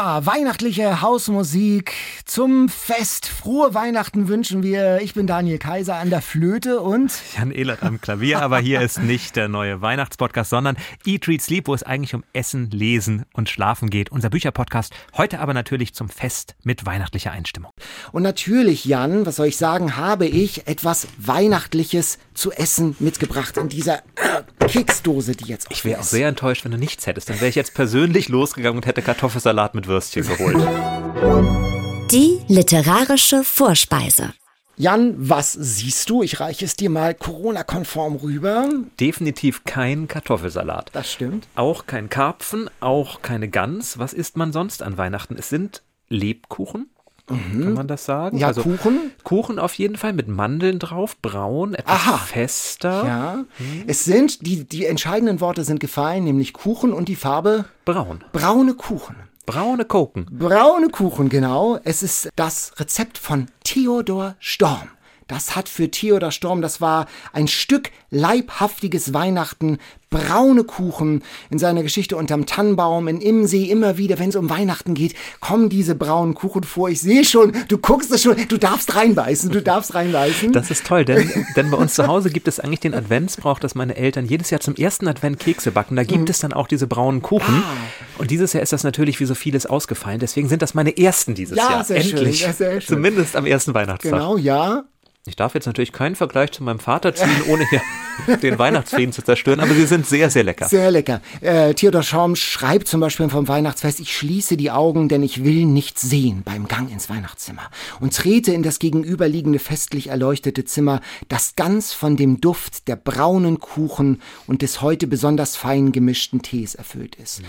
Ja, weihnachtliche Hausmusik zum Fest. Frohe Weihnachten wünschen wir. Ich bin Daniel Kaiser an der Flöte und Jan Ehlert am Klavier, aber hier ist nicht der neue Weihnachtspodcast, sondern Eat, Read, Sleep, wo es eigentlich um Essen, Lesen und Schlafen geht. Unser Bücherpodcast, heute aber natürlich zum Fest mit weihnachtlicher Einstimmung. Und natürlich, Jan, was soll ich sagen, habe ich etwas Weihnachtliches zu essen mitgebracht in dieser Keksdose, die jetzt Ich wäre auch sehr enttäuscht, wenn du nichts hättest. Dann wäre ich jetzt persönlich losgegangen und hätte Kartoffelsalat mit Würstchen geholt. Die literarische Vorspeise. Jan, was siehst du? Ich reiche es dir mal Corona-konform rüber. Definitiv kein Kartoffelsalat. Das stimmt. Auch kein Karpfen, auch keine Gans. Was isst man sonst an Weihnachten? Es sind Lebkuchen. Kann man das sagen? Mhm. Ja, Kuchen. Kuchen auf jeden Fall mit Mandeln drauf, braun, etwas Aha. fester. Ja. Es sind, die, die entscheidenden Worte sind gefallen, nämlich Kuchen und die Farbe Braun. braune Kuchen. Braune Koken. Braune Kuchen, genau. Es ist das Rezept von Theodor Storm. Das hat für Theodor Storm, das war ein Stück leibhaftiges Weihnachten, braune Kuchen in seiner Geschichte unterm Tannenbaum in Immensee immer wieder, wenn es um Weihnachten geht, kommen diese braunen Kuchen vor. Ich sehe schon, du guckst es schon, du darfst reinbeißen, du darfst reinbeißen. Das ist toll, denn, denn bei uns zu Hause gibt es eigentlich den Adventsbrauch, dass meine Eltern jedes Jahr zum ersten Advent Kekse backen. Da Mhm. gibt es dann auch diese braunen Kuchen. Ah. Und dieses Jahr ist das natürlich wie so vieles ausgefallen. Deswegen sind das meine ersten dieses Ja, Jahr. Endlich. schön. Zumindest am ersten Weihnachtstag. genau, ja. Ich darf jetzt natürlich keinen Vergleich zu meinem Vater ziehen, ohne hier den Weihnachtsfrieden zu zerstören, aber sie sind sehr, sehr lecker. Sehr lecker. Äh, Theodor Schaum schreibt zum Beispiel vom Weihnachtsfest, ich schließe die Augen, denn ich will nichts sehen beim Gang ins Weihnachtszimmer und trete in das gegenüberliegende festlich erleuchtete Zimmer, das ganz von dem Duft der braunen Kuchen und des heute besonders fein gemischten Tees erfüllt ist.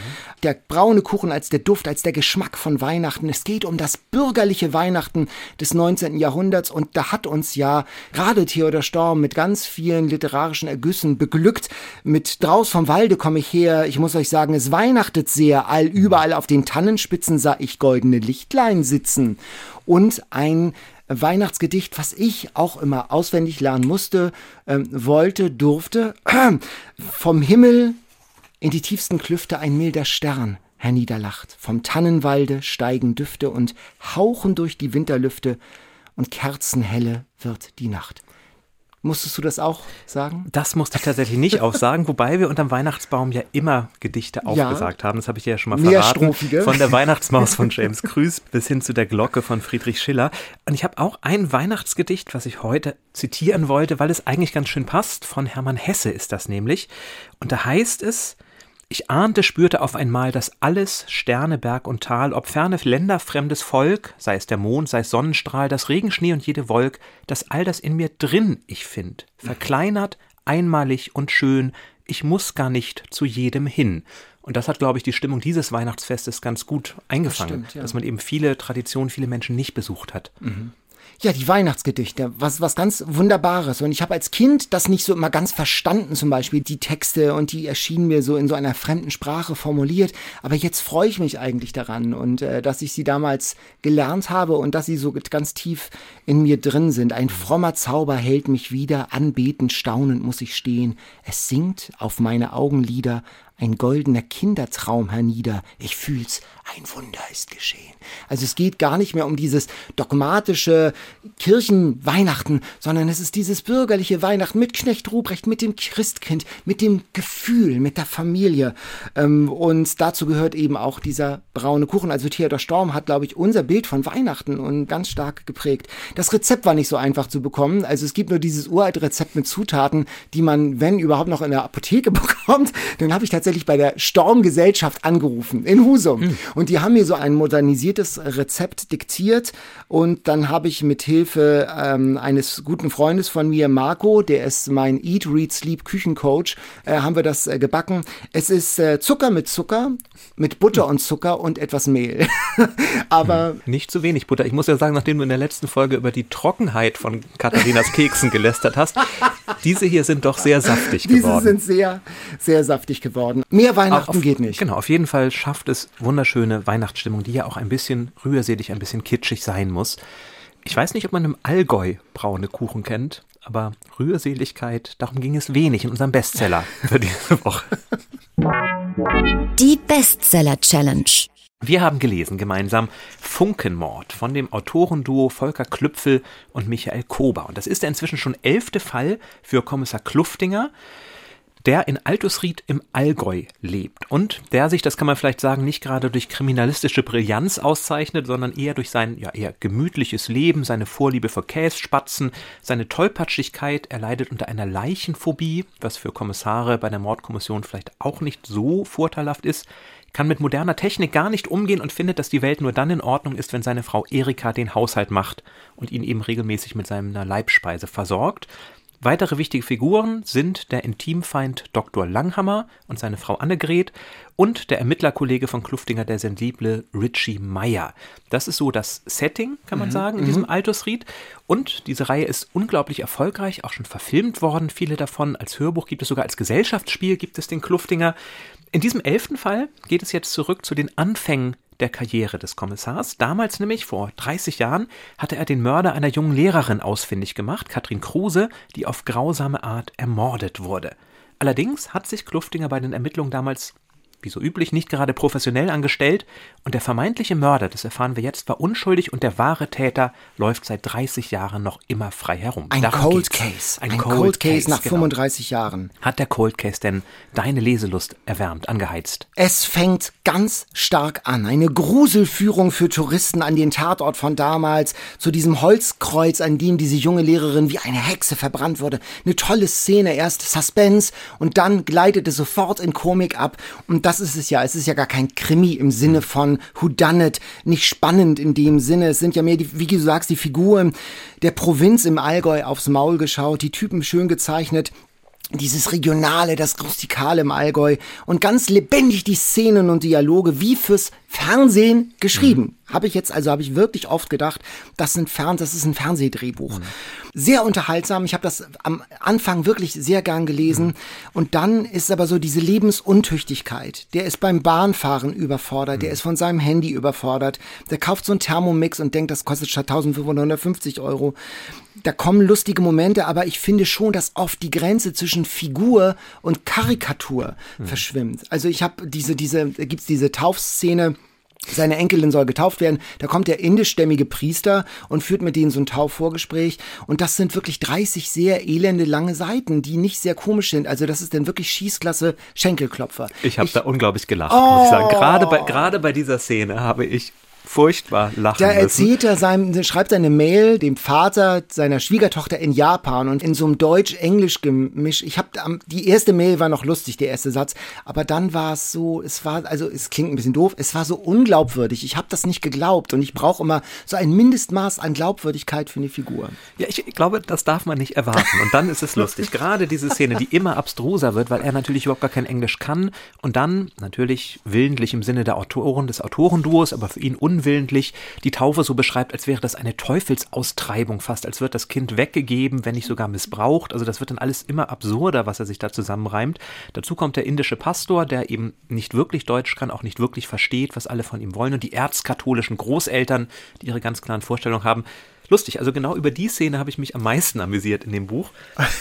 Der braune Kuchen als der Duft, als der Geschmack von Weihnachten. Es geht um das bürgerliche Weihnachten des 19. Jahrhunderts und da hat uns ja gerade Theodor Storm mit ganz vielen literarischen Ergüssen beglückt. Mit Draus vom Walde komme ich her. Ich muss euch sagen, es weihnachtet sehr. All überall auf den Tannenspitzen sah ich goldene Lichtlein sitzen. Und ein Weihnachtsgedicht, was ich auch immer auswendig lernen musste, ähm, wollte, durfte. Vom Himmel in die tiefsten Klüfte ein milder Stern herniederlacht. Vom Tannenwalde steigen Düfte und hauchen durch die Winterlüfte und kerzenhelle wird die Nacht. Musstest du das auch sagen? Das musste ich tatsächlich nicht aufsagen, wobei wir unterm Weihnachtsbaum ja immer Gedichte aufgesagt haben. Das habe ich dir ja schon mal verraten. Von der Weihnachtsmaus von James Krüß bis hin zu der Glocke von Friedrich Schiller. Und ich habe auch ein Weihnachtsgedicht, was ich heute zitieren wollte, weil es eigentlich ganz schön passt. Von Hermann Hesse ist das nämlich. Und da heißt es, ich ahnte, spürte auf einmal, dass alles, Sterne, Berg und Tal, ob ferne Länder, fremdes Volk, sei es der Mond, sei es Sonnenstrahl, das Regenschnee und jede Wolk, dass all das in mir drin ich find, verkleinert, einmalig und schön, ich muss gar nicht zu jedem hin. Und das hat, glaube ich, die Stimmung dieses Weihnachtsfestes ganz gut eingefangen, stimmt, ja. dass man eben viele Traditionen, viele Menschen nicht besucht hat. Ja, die Weihnachtsgedichte, was, was ganz Wunderbares. Und ich habe als Kind das nicht so immer ganz verstanden, zum Beispiel die Texte und die erschienen mir so in so einer fremden Sprache formuliert. Aber jetzt freue ich mich eigentlich daran und äh, dass ich sie damals gelernt habe und dass sie so ganz tief in mir drin sind. Ein frommer Zauber hält mich wieder, anbetend, staunend muss ich stehen. Es singt auf meine Augenlider ein goldener Kindertraum hernieder. Ich fühl's, ein Wunder ist geschehen. Also es geht gar nicht mehr um dieses dogmatische Kirchenweihnachten, sondern es ist dieses bürgerliche Weihnachten mit Knecht Ruprecht, mit dem Christkind, mit dem Gefühl, mit der Familie. Ähm, und dazu gehört eben auch dieser braune Kuchen. Also Theodor Storm hat, glaube ich, unser Bild von Weihnachten und ganz stark geprägt. Das Rezept war nicht so einfach zu bekommen. Also es gibt nur dieses uralte Rezept mit Zutaten, die man, wenn überhaupt, noch in der Apotheke bekommt. Dann habe ich tatsächlich tatsächlich bei der Stormgesellschaft angerufen in Husum. Mhm. Und die haben mir so ein modernisiertes Rezept diktiert. Und dann habe ich mit Hilfe ähm, eines guten Freundes von mir, Marco, der ist mein Eat, Read, Sleep Küchencoach, äh, haben wir das äh, gebacken. Es ist äh, Zucker mit Zucker, mit Butter und Zucker und etwas Mehl. Aber hm. nicht zu wenig Butter. Ich muss ja sagen, nachdem du in der letzten Folge über die Trockenheit von Katharinas Keksen gelästert hast, diese hier sind doch sehr saftig geworden. Diese sind sehr, sehr saftig geworden. Mehr Weihnachten auf, geht nicht. Genau, auf jeden Fall schafft es wunderschöne Weihnachtsstimmung, die ja auch ein bisschen rührselig, ein bisschen kitschig sein muss. Ich weiß nicht, ob man im Allgäu braune Kuchen kennt, aber Rührseligkeit, darum ging es wenig in unserem Bestseller für diese Woche. Die Bestseller Challenge. Wir haben gelesen gemeinsam Funkenmord von dem Autorenduo Volker Klüpfel und Michael Kober. Und das ist der inzwischen schon elfte Fall für Kommissar Kluftinger der in Altusried im Allgäu lebt und der sich, das kann man vielleicht sagen, nicht gerade durch kriminalistische Brillanz auszeichnet, sondern eher durch sein ja eher gemütliches Leben, seine Vorliebe für Kässpatzen, seine Tollpatschigkeit. Er leidet unter einer Leichenphobie, was für Kommissare bei der Mordkommission vielleicht auch nicht so vorteilhaft ist kann mit moderner Technik gar nicht umgehen und findet, dass die Welt nur dann in Ordnung ist, wenn seine Frau Erika den Haushalt macht und ihn eben regelmäßig mit seiner Leibspeise versorgt. Weitere wichtige Figuren sind der Intimfeind Dr. Langhammer und seine Frau Annegret und der Ermittlerkollege von Kluftinger, der sensible Richie Meyer. Das ist so das Setting, kann man mhm. sagen, in diesem mhm. Altusried. Und diese Reihe ist unglaublich erfolgreich, auch schon verfilmt worden, viele davon. Als Hörbuch gibt es sogar als Gesellschaftsspiel gibt es den Kluftinger. In diesem elften Fall geht es jetzt zurück zu den Anfängen der Karriere des Kommissars. Damals nämlich, vor 30 Jahren, hatte er den Mörder einer jungen Lehrerin ausfindig gemacht, Katrin Kruse, die auf grausame Art ermordet wurde. Allerdings hat sich Kluftinger bei den Ermittlungen damals wie so üblich, nicht gerade professionell angestellt und der vermeintliche Mörder, das erfahren wir jetzt, war unschuldig und der wahre Täter läuft seit 30 Jahren noch immer frei herum. Ein Darum Cold geht's. Case. Ein, Ein Cold, Cold, Case, nach genau. 35 Jahren. Hat der Cold Case denn deine Leselust erwärmt, angeheizt? Es fängt ganz stark an. Eine Gruselführung für Touristen an den Tatort von damals, zu diesem Holzkreuz, an dem diese junge Lehrerin wie eine Hexe verbrannt wurde. Eine tolle Szene, erst Suspense und dann gleitet es sofort in Komik ab und das ist es ja. Es ist ja gar kein Krimi im Sinne hm. von Who Done It, nicht spannend in dem Sinne. Es sind ja mehr, die, wie du sagst, die Figuren der Provinz im Allgäu aufs Maul geschaut, die Typen schön gezeichnet dieses Regionale, das Rustikale im Allgäu und ganz lebendig die Szenen und Dialoge wie fürs Fernsehen geschrieben. Mhm. Habe ich jetzt, also habe ich wirklich oft gedacht, das, sind Fern das ist ein Fernsehdrehbuch. Mhm. Sehr unterhaltsam. Ich habe das am Anfang wirklich sehr gern gelesen. Mhm. Und dann ist aber so diese Lebensuntüchtigkeit. Der ist beim Bahnfahren überfordert. Der mhm. ist von seinem Handy überfordert. Der kauft so einen Thermomix und denkt, das kostet statt 1550 Euro. Da kommen lustige Momente, aber ich finde schon, dass oft die Grenze zwischen Figur und Karikatur verschwimmt. Also ich habe diese, diese, gibt's diese Taufszene, seine Enkelin soll getauft werden. Da kommt der indischstämmige Priester und führt mit denen so ein Taufvorgespräch. Und das sind wirklich 30 sehr elende lange Seiten, die nicht sehr komisch sind. Also das ist dann wirklich Schießklasse Schenkelklopfer. Ich habe da unglaublich gelacht, oh. muss ich sagen. Gerade bei, gerade bei dieser Szene habe ich furchtbar lachen Da erzählt er seinem, schreibt eine Mail dem Vater seiner Schwiegertochter in Japan und in so einem Deutsch-Englisch-Gemisch. Ich habe die erste Mail war noch lustig, der erste Satz, aber dann war es so, es war also es klingt ein bisschen doof, es war so unglaubwürdig. Ich habe das nicht geglaubt und ich brauche immer so ein Mindestmaß an Glaubwürdigkeit für eine Figur. Ja, ich glaube, das darf man nicht erwarten und dann ist es lustig. Gerade diese Szene, die immer abstruser wird, weil er natürlich überhaupt gar kein Englisch kann und dann natürlich willentlich im Sinne der Autoren des Autorenduos, aber für ihn un unwillentlich die Taufe so beschreibt, als wäre das eine Teufelsaustreibung fast, als wird das Kind weggegeben, wenn nicht sogar missbraucht. Also das wird dann alles immer absurder, was er sich da zusammenreimt. Dazu kommt der indische Pastor, der eben nicht wirklich Deutsch kann, auch nicht wirklich versteht, was alle von ihm wollen. Und die erzkatholischen Großeltern, die ihre ganz klaren Vorstellungen haben, lustig. Also genau über die Szene habe ich mich am meisten amüsiert in dem Buch.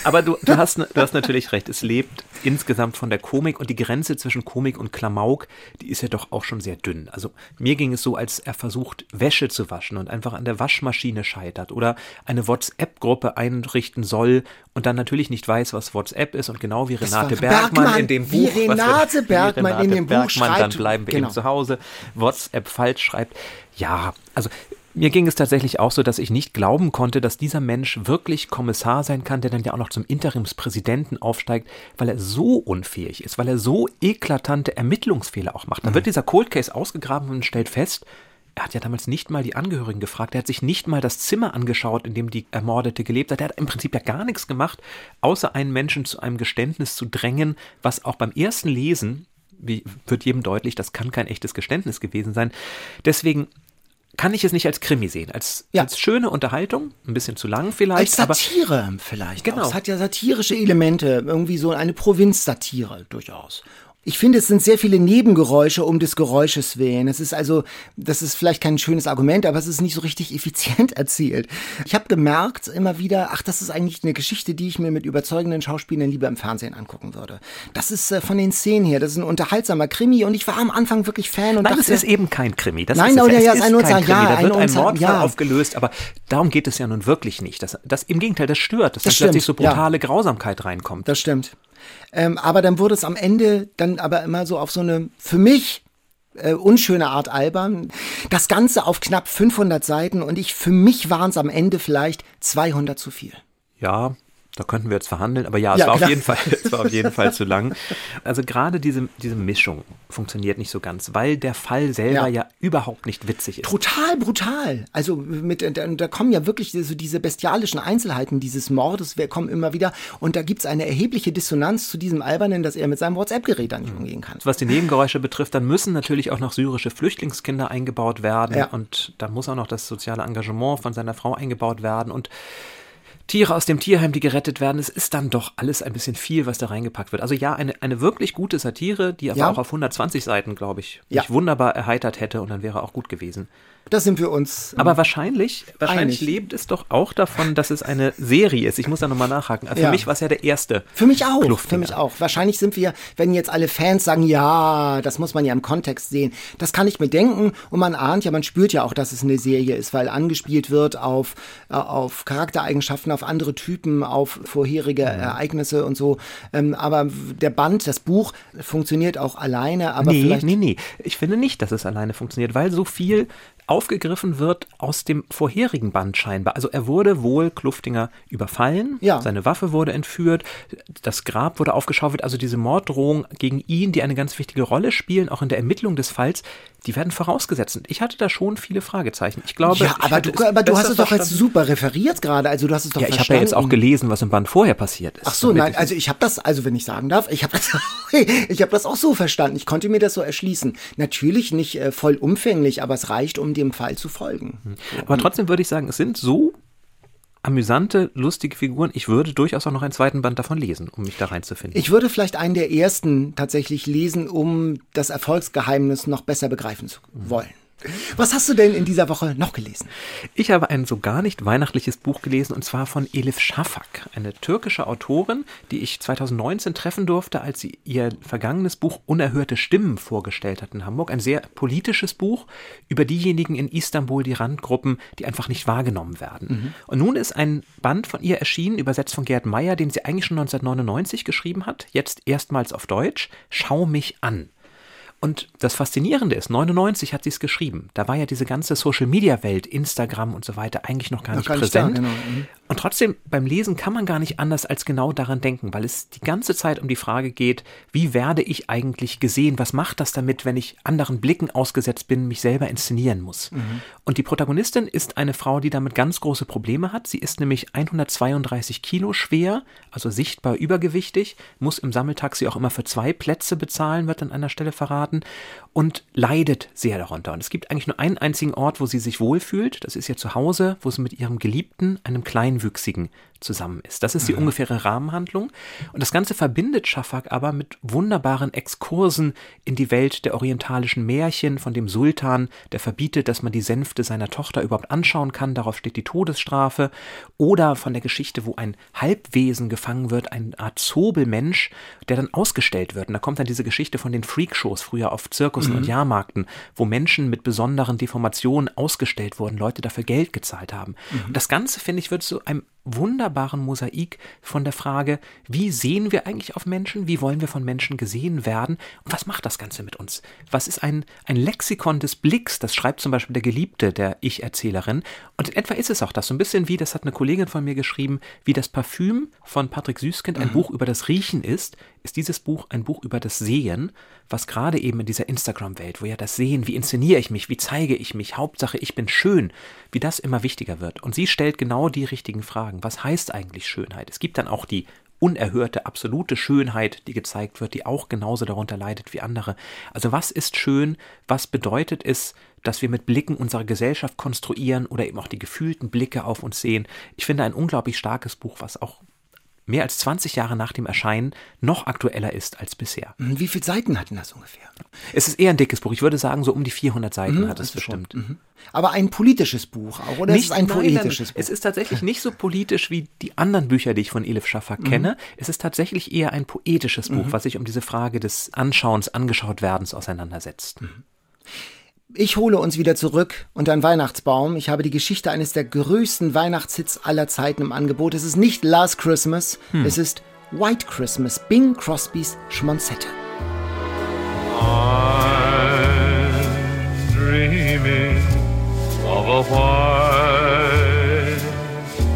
Aber du, du, hast, du hast natürlich recht. Es lebt insgesamt von der Komik und die Grenze zwischen Komik und Klamauk, die ist ja doch auch schon sehr dünn. Also mir ging es so, als er versucht, Wäsche zu waschen und einfach an der Waschmaschine scheitert oder eine WhatsApp-Gruppe einrichten soll und dann natürlich nicht weiß, was WhatsApp ist und genau wie Renate Bergmann, Bergmann, in dem Buch, wie Renate wir, Bergmann wie Renate in dem Bergmann, Buch schreibt, dann bleiben wir genau. eben zu Hause, WhatsApp falsch schreibt. Ja, also Mir ging es tatsächlich auch so, dass ich nicht glauben konnte, dass dieser Mensch wirklich Kommissar sein kann, der dann ja auch noch zum Interimspräsidenten aufsteigt, weil er so unfähig ist, weil er so eklatante Ermittlungsfehler auch macht. Dann wird dieser Cold Case ausgegraben und stellt fest, er hat ja damals nicht mal die Angehörigen gefragt, er hat sich nicht mal das Zimmer angeschaut, in dem die Ermordete gelebt hat. Er hat im Prinzip ja gar nichts gemacht, außer einen Menschen zu einem Geständnis zu drängen, was auch beim ersten Lesen wie wird jedem deutlich, das kann kein echtes Geständnis gewesen sein. Deswegen kann ich es nicht als Krimi sehen, als, ja. als schöne Unterhaltung, ein bisschen zu lang vielleicht. Als Satire vielleicht. Genau. Auch. Es hat ja satirische Elemente, irgendwie so eine Provinzsatire durchaus. Ich finde, es sind sehr viele Nebengeräusche um des Geräusches willen. Es ist also, das ist vielleicht kein schönes Argument, aber es ist nicht so richtig effizient erzählt. Ich habe gemerkt immer wieder, ach, das ist eigentlich eine Geschichte, die ich mir mit überzeugenden Schauspielern lieber im Fernsehen angucken würde. Das ist äh, von den Szenen her, das ist ein unterhaltsamer Krimi und ich war am Anfang wirklich Fan und Nein, dachte, es ist eben kein Krimi. Das Nein, ist es, ja, es ist ein Nutzer, ja, da wird ein, ein Mordfall ja. aufgelöst, aber darum geht es ja nun wirklich nicht. Das, das im Gegenteil, das stört, dass das dann plötzlich so brutale ja. Grausamkeit reinkommt. Das stimmt. Ähm, aber dann wurde es am Ende dann aber immer so auf so eine, für mich, äh, unschöne Art albern. Das Ganze auf knapp 500 Seiten und ich, für mich waren es am Ende vielleicht 200 zu viel. Ja, da könnten wir jetzt verhandeln, aber ja, es, ja, war, auf jeden Fall, es war auf jeden Fall zu lang. Also gerade diese, diese Mischung funktioniert nicht so ganz, weil der Fall selber ja, ja überhaupt nicht witzig ist. Total brutal. Also mit, da, da kommen ja wirklich so diese bestialischen Einzelheiten dieses Mordes, wir kommen immer wieder und da gibt es eine erhebliche Dissonanz zu diesem Albernen, dass er mit seinem WhatsApp-Gerät da nicht umgehen kann. Was die Nebengeräusche betrifft, dann müssen natürlich auch noch syrische Flüchtlingskinder eingebaut werden ja. und da muss auch noch das soziale Engagement von seiner Frau eingebaut werden und Tiere aus dem Tierheim, die gerettet werden. Es ist dann doch alles ein bisschen viel, was da reingepackt wird. Also ja, eine, eine wirklich gute Satire, die aber ja. auch auf 120 Seiten, glaube ich, ja. mich wunderbar erheitert hätte und dann wäre auch gut gewesen. Da sind wir uns. Aber wahrscheinlich, wahrscheinlich lebt es doch auch davon, dass es eine Serie ist. Ich muss da nochmal nachhaken. Für ja. mich war es ja der erste. Für mich auch. Für mich auch. Wahrscheinlich sind wir, wenn jetzt alle Fans sagen, ja, das muss man ja im Kontext sehen. Das kann ich mir denken und man ahnt ja, man spürt ja auch, dass es eine Serie ist, weil angespielt wird auf, äh, auf Charaktereigenschaften, auf andere Typen, auf vorherige mhm. Ereignisse und so. Ähm, aber der Band, das Buch funktioniert auch alleine, aber nee. Nee, nee, ich finde nicht, dass es alleine funktioniert, weil so viel aufgegriffen wird aus dem vorherigen Band scheinbar. Also er wurde wohl Kluftinger überfallen, ja. seine Waffe wurde entführt, das Grab wurde aufgeschaufelt, also diese Morddrohung gegen ihn, die eine ganz wichtige Rolle spielen, auch in der Ermittlung des Falls, die werden vorausgesetzt. Und ich hatte da schon viele Fragezeichen. Ich glaube, ja, aber du, aber du hast es doch jetzt super referiert gerade. Also du hast es doch Ja, ich habe ja jetzt auch gelesen, was im Band vorher passiert ist. Ach so, nein, also ich habe das, also wenn ich sagen darf, ich habe das, ich habe das auch so verstanden. Ich konnte mir das so erschließen. Natürlich nicht äh, vollumfänglich, aber es reicht, um dem Fall zu folgen. Mhm. Aber trotzdem würde ich sagen, es sind so amüsante, lustige Figuren. Ich würde durchaus auch noch einen zweiten Band davon lesen, um mich da reinzufinden. Ich würde vielleicht einen der ersten tatsächlich lesen, um das Erfolgsgeheimnis noch besser begreifen zu wollen. Was hast du denn in dieser Woche noch gelesen? Ich habe ein so gar nicht weihnachtliches Buch gelesen und zwar von Elif Shafak, eine türkische Autorin, die ich 2019 treffen durfte, als sie ihr vergangenes Buch Unerhörte Stimmen vorgestellt hat in Hamburg. Ein sehr politisches Buch über diejenigen in Istanbul, die Randgruppen, die einfach nicht wahrgenommen werden. Mhm. Und nun ist ein Band von ihr erschienen, übersetzt von Gerd Meyer, den sie eigentlich schon 1999 geschrieben hat, jetzt erstmals auf Deutsch. Schau mich an. Und das Faszinierende ist, 99 hat sie es geschrieben. Da war ja diese ganze Social-Media-Welt, Instagram und so weiter, eigentlich noch gar noch nicht gar präsent. Nicht da, genau. Mhm. Und trotzdem, beim Lesen kann man gar nicht anders als genau daran denken, weil es die ganze Zeit um die Frage geht, wie werde ich eigentlich gesehen? Was macht das damit, wenn ich anderen Blicken ausgesetzt bin, mich selber inszenieren muss? Mhm. Und die Protagonistin ist eine Frau, die damit ganz große Probleme hat. Sie ist nämlich 132 Kilo schwer, also sichtbar übergewichtig, muss im Sammeltaxi auch immer für zwei Plätze bezahlen, wird an einer Stelle verraten Monaten und leidet sehr darunter. Und es gibt eigentlich nur einen einzigen Ort, wo sie sich wohlfühlt. Das ist ihr Zuhause, wo sie mit ihrem Geliebten, einem Kleinwüchsigen, zusammen ist. Das ist die mhm. ungefähre Rahmenhandlung. Und das Ganze verbindet Schafak aber mit wunderbaren Exkursen in die Welt der orientalischen Märchen von dem Sultan, der verbietet, dass man die Sänfte seiner Tochter überhaupt anschauen kann. Darauf steht die Todesstrafe. Oder von der Geschichte, wo ein Halbwesen gefangen wird, eine Art Zobelmensch, der dann ausgestellt wird. Und da kommt dann diese Geschichte von den Freakshows. Früher auf Zirkussen mhm. und Jahrmarkten, wo Menschen mit besonderen Deformationen ausgestellt wurden, Leute dafür Geld gezahlt haben. Mhm. Und das Ganze, finde ich, wird zu einem wunderbaren Mosaik von der Frage, wie sehen wir eigentlich auf Menschen, wie wollen wir von Menschen gesehen werden und was macht das Ganze mit uns? Was ist ein, ein Lexikon des Blicks, das schreibt zum Beispiel der Geliebte der Ich-Erzählerin und in etwa ist es auch das, so ein bisschen wie, das hat eine Kollegin von mir geschrieben, wie das Parfüm von Patrick Süßkind ein mhm. Buch über das Riechen ist, ist dieses Buch ein Buch über das Sehen, was gerade eben in dieser Instagram-Welt, wo ja das Sehen, wie inszeniere ich mich, wie zeige ich mich, Hauptsache ich bin schön, wie das immer wichtiger wird. Und sie stellt genau die richtigen Fragen. Was heißt eigentlich Schönheit? Es gibt dann auch die unerhörte, absolute Schönheit, die gezeigt wird, die auch genauso darunter leidet wie andere. Also was ist schön? Was bedeutet es, dass wir mit Blicken unsere Gesellschaft konstruieren oder eben auch die gefühlten Blicke auf uns sehen? Ich finde ein unglaublich starkes Buch, was auch mehr als 20 Jahre nach dem Erscheinen noch aktueller ist als bisher. Wie viele Seiten hat denn das ungefähr? Es ist eher ein dickes Buch. Ich würde sagen, so um die 400 Seiten mhm, hat es bestimmt. Mhm. Aber ein politisches Buch auch, oder nicht, ist es ein nein, poetisches nein, Buch? Es ist tatsächlich nicht so politisch wie die anderen Bücher, die ich von Elif Shafak mhm. kenne. Es ist tatsächlich eher ein poetisches Buch, mhm. was sich um diese Frage des Anschauens, Angeschautwerdens auseinandersetzt. Ich hole uns wieder zurück unter einen Weihnachtsbaum. Ich habe die Geschichte eines der größten Weihnachtshits aller Zeiten im Angebot. Es ist nicht Last Christmas, hm. es ist White Christmas, Bing Crosbys Schmonzette. I'm dreaming of a white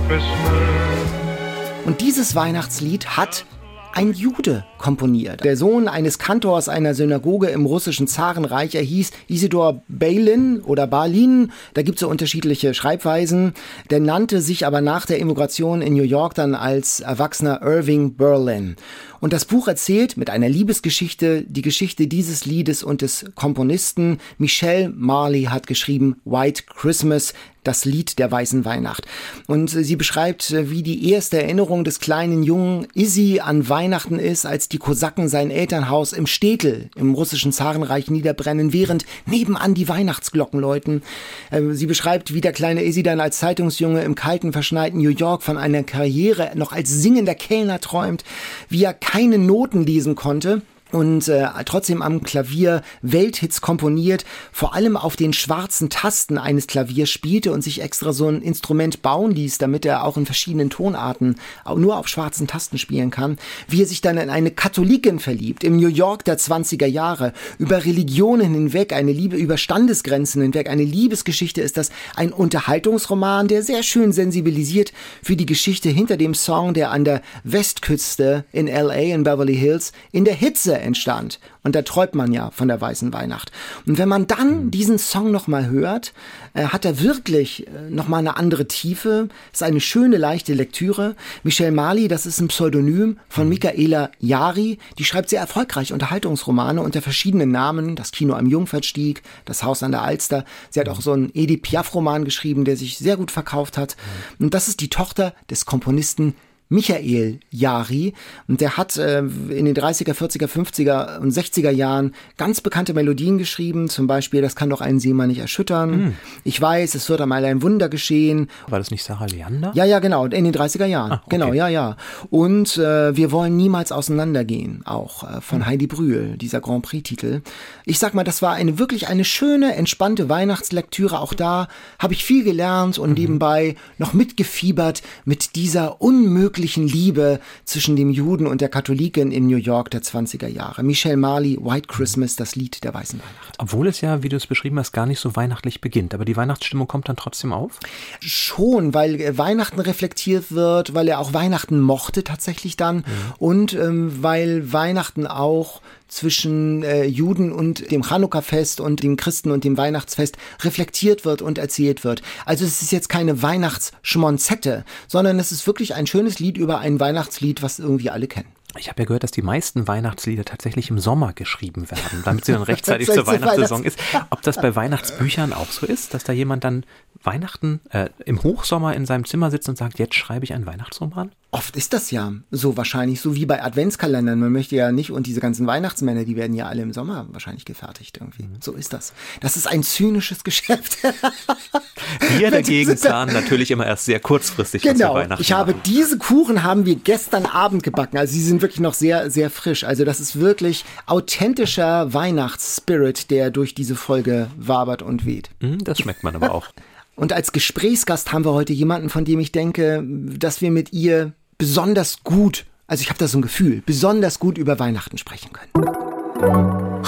Christmas. Und dieses Weihnachtslied hat ein Jude komponiert. Der Sohn eines Kantors einer Synagoge im russischen Zarenreich, er hieß Isidor Balin oder Balin, da gibt es so unterschiedliche Schreibweisen. Der nannte sich aber nach der Immigration in New York dann als Erwachsener Irving Berlin. Und das Buch erzählt mit einer Liebesgeschichte die Geschichte dieses Liedes und des Komponisten. Michelle Marley hat geschrieben White Christmas, das Lied der weißen Weihnacht. Und sie beschreibt, wie die erste Erinnerung des kleinen Jungen Izzy an Weihnachten ist, als die Kosaken sein Elternhaus im Städtel im russischen Zarenreich niederbrennen, während nebenan die Weihnachtsglocken läuten. Ähm, sie beschreibt, wie der kleine dann als Zeitungsjunge im kalten, verschneiten New York von einer Karriere noch als singender Kellner träumt, wie er keine Noten lesen konnte und äh, trotzdem am Klavier Welthits komponiert, vor allem auf den schwarzen Tasten eines Klaviers spielte und sich extra so ein Instrument bauen ließ, damit er auch in verschiedenen Tonarten nur auf schwarzen Tasten spielen kann, wie er sich dann in eine Katholikin verliebt, im New York der 20er Jahre, über Religionen hinweg, eine Liebe über Standesgrenzen hinweg, eine Liebesgeschichte ist das, ein Unterhaltungsroman, der sehr schön sensibilisiert für die Geschichte hinter dem Song, der an der Westküste in LA in Beverly Hills in der Hitze entstand. Und da träumt man ja von der weißen Weihnacht. Und wenn man dann mhm. diesen Song nochmal hört, äh, hat er wirklich äh, nochmal eine andere Tiefe. Ist eine schöne, leichte Lektüre. Michelle Mali, das ist ein Pseudonym von mhm. Michaela Jari. Die schreibt sehr erfolgreich Unterhaltungsromane unter verschiedenen Namen. Das Kino am Jungfertstieg, das Haus an der Alster. Sie hat auch so einen Edith Piaf-Roman geschrieben, der sich sehr gut verkauft hat. Mhm. Und das ist die Tochter des Komponisten Michael Jari. Und der hat äh, in den 30er, 40er, 50er und 60er Jahren ganz bekannte Melodien geschrieben. Zum Beispiel, das kann doch einen Seemann nicht erschüttern. Mm. Ich weiß, es wird einmal ein Wunder geschehen. War das nicht Sarah Leander? Ja, ja, genau. In den 30er Jahren. Ah, okay. Genau, ja, ja. Und äh, wir wollen niemals auseinandergehen. Auch äh, von mm. Heidi Brühl, dieser Grand Prix-Titel. Ich sag mal, das war eine wirklich eine schöne, entspannte Weihnachtslektüre. Auch da habe ich viel gelernt und mm. nebenbei noch mitgefiebert mit dieser unmöglichen wirklichen Liebe zwischen dem Juden und der Katholikin in New York der 20er Jahre. Michelle Marley, White Christmas, das Lied der weißen Weihnacht. Obwohl es ja, wie du es beschrieben hast, gar nicht so weihnachtlich beginnt, aber die Weihnachtsstimmung kommt dann trotzdem auf? Schon, weil äh, Weihnachten reflektiert wird, weil er auch Weihnachten mochte tatsächlich dann mhm. und ähm, weil Weihnachten auch zwischen äh, Juden und dem Chanukka-Fest und den Christen und dem Weihnachtsfest reflektiert wird und erzählt wird. Also es ist jetzt keine Weihnachtsschmonzette, sondern es ist wirklich ein schönes Lied über ein Weihnachtslied, was irgendwie alle kennen. Ich habe ja gehört, dass die meisten Weihnachtslieder tatsächlich im Sommer geschrieben werden, damit sie dann rechtzeitig zur Weihnachtssaison ist. Ob das bei Weihnachtsbüchern auch so ist, dass da jemand dann Weihnachten äh, im Hochsommer in seinem Zimmer sitzt und sagt, jetzt schreibe ich einen Weihnachtsroman? Oft ist das ja so wahrscheinlich, so wie bei Adventskalendern. Man möchte ja nicht, und diese ganzen Weihnachtsmänner, die werden ja alle im Sommer wahrscheinlich gefertigt irgendwie. So ist das. Das ist ein zynisches Geschäft. Wir dagegen planen natürlich immer erst sehr kurzfristig, genau. Ich habe machen. diese Kuchen haben wir gestern Abend gebacken. Also sie sind wirklich noch sehr, sehr frisch. Also das ist wirklich authentischer Weihnachtsspirit, der durch diese Folge wabert und weht. Hm, das schmeckt man aber auch. Und als Gesprächsgast haben wir heute jemanden, von dem ich denke, dass wir mit ihr besonders gut, also ich habe da so ein Gefühl, besonders gut über Weihnachten sprechen können.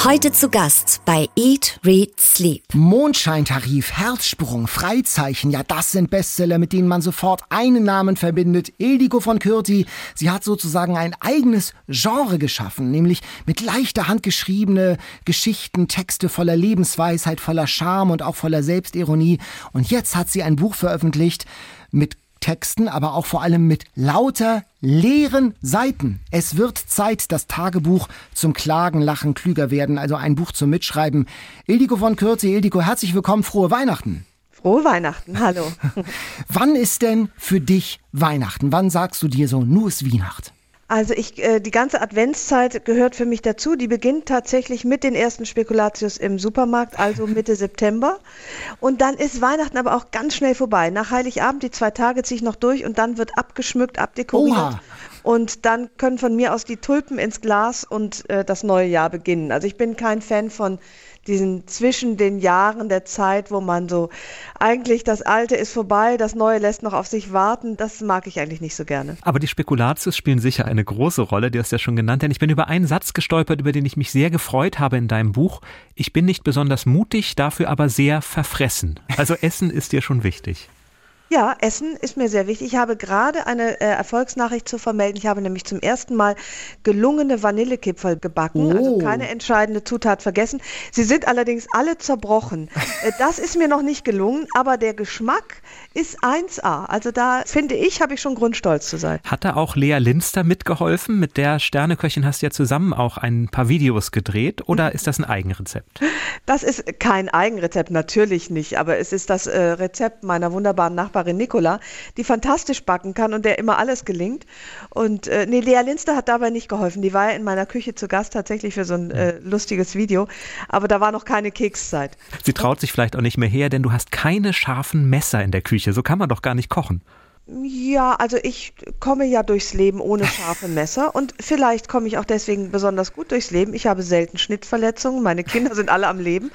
Heute zu Gast bei Eat, Read, Sleep. Mondscheintarif, Herzsprung, Freizeichen, ja, das sind Bestseller, mit denen man sofort einen Namen verbindet. Ildiko von Kürti. Sie hat sozusagen ein eigenes Genre geschaffen, nämlich mit leichter Hand geschriebene Geschichten, Texte voller Lebensweisheit, voller Charme und auch voller Selbstironie. Und jetzt hat sie ein Buch veröffentlicht mit Texten, aber auch vor allem mit lauter leeren Seiten. Es wird Zeit, das Tagebuch zum Klagen, Lachen, Klüger werden, also ein Buch zum Mitschreiben. Ildiko von Kürze, Ildiko, herzlich willkommen, frohe Weihnachten. Frohe Weihnachten, hallo. Wann ist denn für dich Weihnachten? Wann sagst du dir so, nur ist Weihnacht? Also ich, äh, die ganze Adventszeit gehört für mich dazu. Die beginnt tatsächlich mit den ersten Spekulatius im Supermarkt, also Mitte September. Und dann ist Weihnachten aber auch ganz schnell vorbei. Nach Heiligabend, die zwei Tage ziehe ich noch durch und dann wird abgeschmückt, abdekoriert. Oha. Und dann können von mir aus die Tulpen ins Glas und äh, das neue Jahr beginnen. Also ich bin kein Fan von diesen zwischen den Jahren der Zeit, wo man so eigentlich das Alte ist vorbei, das Neue lässt noch auf sich warten, das mag ich eigentlich nicht so gerne. Aber die Spekulatius spielen sicher eine große Rolle, die hast du ja schon genannt, denn ich bin über einen Satz gestolpert, über den ich mich sehr gefreut habe in deinem Buch. Ich bin nicht besonders mutig, dafür aber sehr verfressen. Also Essen ist dir schon wichtig. Ja, Essen ist mir sehr wichtig. Ich habe gerade eine äh, Erfolgsnachricht zu vermelden. Ich habe nämlich zum ersten Mal gelungene Vanillekipferl gebacken, also oh. also keine entscheidende Zutat vergessen. Sie sind allerdings alle zerbrochen. Äh, das ist mir noch nicht gelungen, aber der Geschmack ist 1A. Also da finde ich, habe ich schon Grund stolz zu sein. Hat da auch Lea Linster mitgeholfen? Mit der Sterneköchin hast du ja zusammen auch ein paar Videos gedreht oder ist das ein Eigenrezept? Das ist kein Eigenrezept, natürlich nicht, aber es ist das äh, Rezept meiner wunderbaren Nachbarin Nachbarin Nicola, die fantastisch backen kann und der immer alles gelingt. Und äh, nee, Lea Linster hat dabei nicht geholfen. Die war ja in meiner Küche zu Gast tatsächlich für so ein äh, lustiges Video, aber da war noch keine Kekszeit. Sie traut sich vielleicht auch nicht mehr her, denn du hast keine scharfen Messer in der Küche. So kann man doch gar nicht kochen. Ja, also ich komme ja durchs Leben ohne scharfe Messer und vielleicht komme ich auch deswegen besonders gut durchs Leben. Ich habe selten Schnittverletzungen, meine Kinder sind alle am Leben.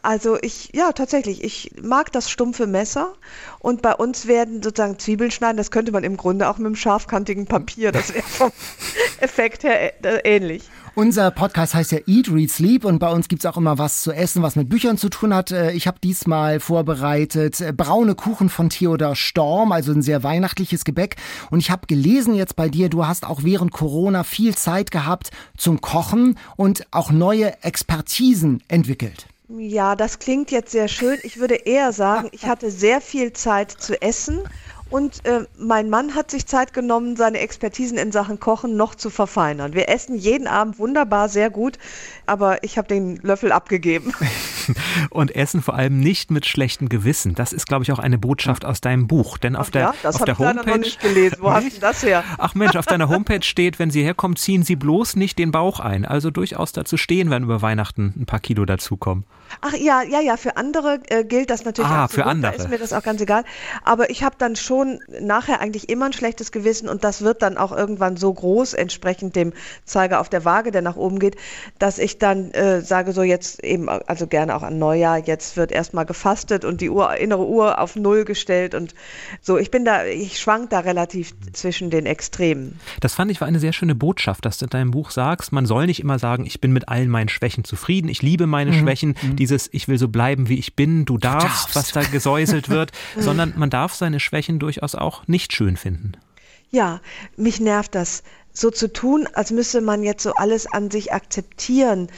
Also ich, ja, tatsächlich, ich mag das stumpfe Messer und bei uns werden sozusagen Zwiebeln schneiden, das könnte man im Grunde auch mit einem scharfkantigen Papier, das wäre vom Effekt her äh, ähnlich. Unser Podcast heißt ja Eat, Read, Sleep und bei uns gibt's auch immer was zu essen, was mit Büchern zu tun hat. Äh, ich habe diesmal vorbereitet äh, braune Kuchen von Theodor Storm, also ein sehr weihnachtliches Gebäck. Und ich habe gelesen jetzt bei dir, du hast auch während Corona viel Zeit gehabt zum Kochen und auch neue Expertisen entwickelt. Ja, das klingt jetzt sehr schön. Ich würde eher sagen, ich hatte sehr viel Zeit zu essen und äh, mein Mann hat sich Zeit genommen, seine Expertisen in Sachen Kochen noch zu verfeinern. Wir essen jeden Abend wunderbar, sehr gut, aber ich habe den Löffel abgegeben. Und essen vor allem nicht mit schlechtem Gewissen. Das ist, glaube ich, auch eine Botschaft aus deinem Buch. Denn auf Ach der, ja, das auf der ich Homepage. Noch nicht gelesen. Wo hast du das her? Ach Mensch, auf deiner Homepage steht, wenn Sie herkommen, ziehen Sie bloß nicht den Bauch ein. Also durchaus dazu stehen, wenn über Weihnachten ein paar Kilo dazukommen. Ach ja, ja, ja, für andere äh, gilt das natürlich. Ah, für andere. Da ist mir das auch ganz egal. Aber ich habe dann schon nachher eigentlich immer ein schlechtes Gewissen und das wird dann auch irgendwann so groß, entsprechend dem Zeiger auf der Waage, der nach oben geht, dass ich dann äh, sage, so jetzt eben, also gerne auch an Neujahr, jetzt wird erstmal gefastet und die Uhr, innere Uhr auf Null gestellt und so. Ich bin da, ich schwank da relativ zwischen den Extremen. Das fand ich war eine sehr schöne Botschaft, dass du in deinem Buch sagst, man soll nicht immer sagen, ich bin mit allen meinen Schwächen zufrieden, ich liebe meine mhm. Schwächen. Mhm dieses Ich will so bleiben, wie ich bin, du darfst, du darfst. was da gesäuselt wird, sondern man darf seine Schwächen durchaus auch nicht schön finden. Ja, mich nervt das so zu tun, als müsse man jetzt so alles an sich akzeptieren.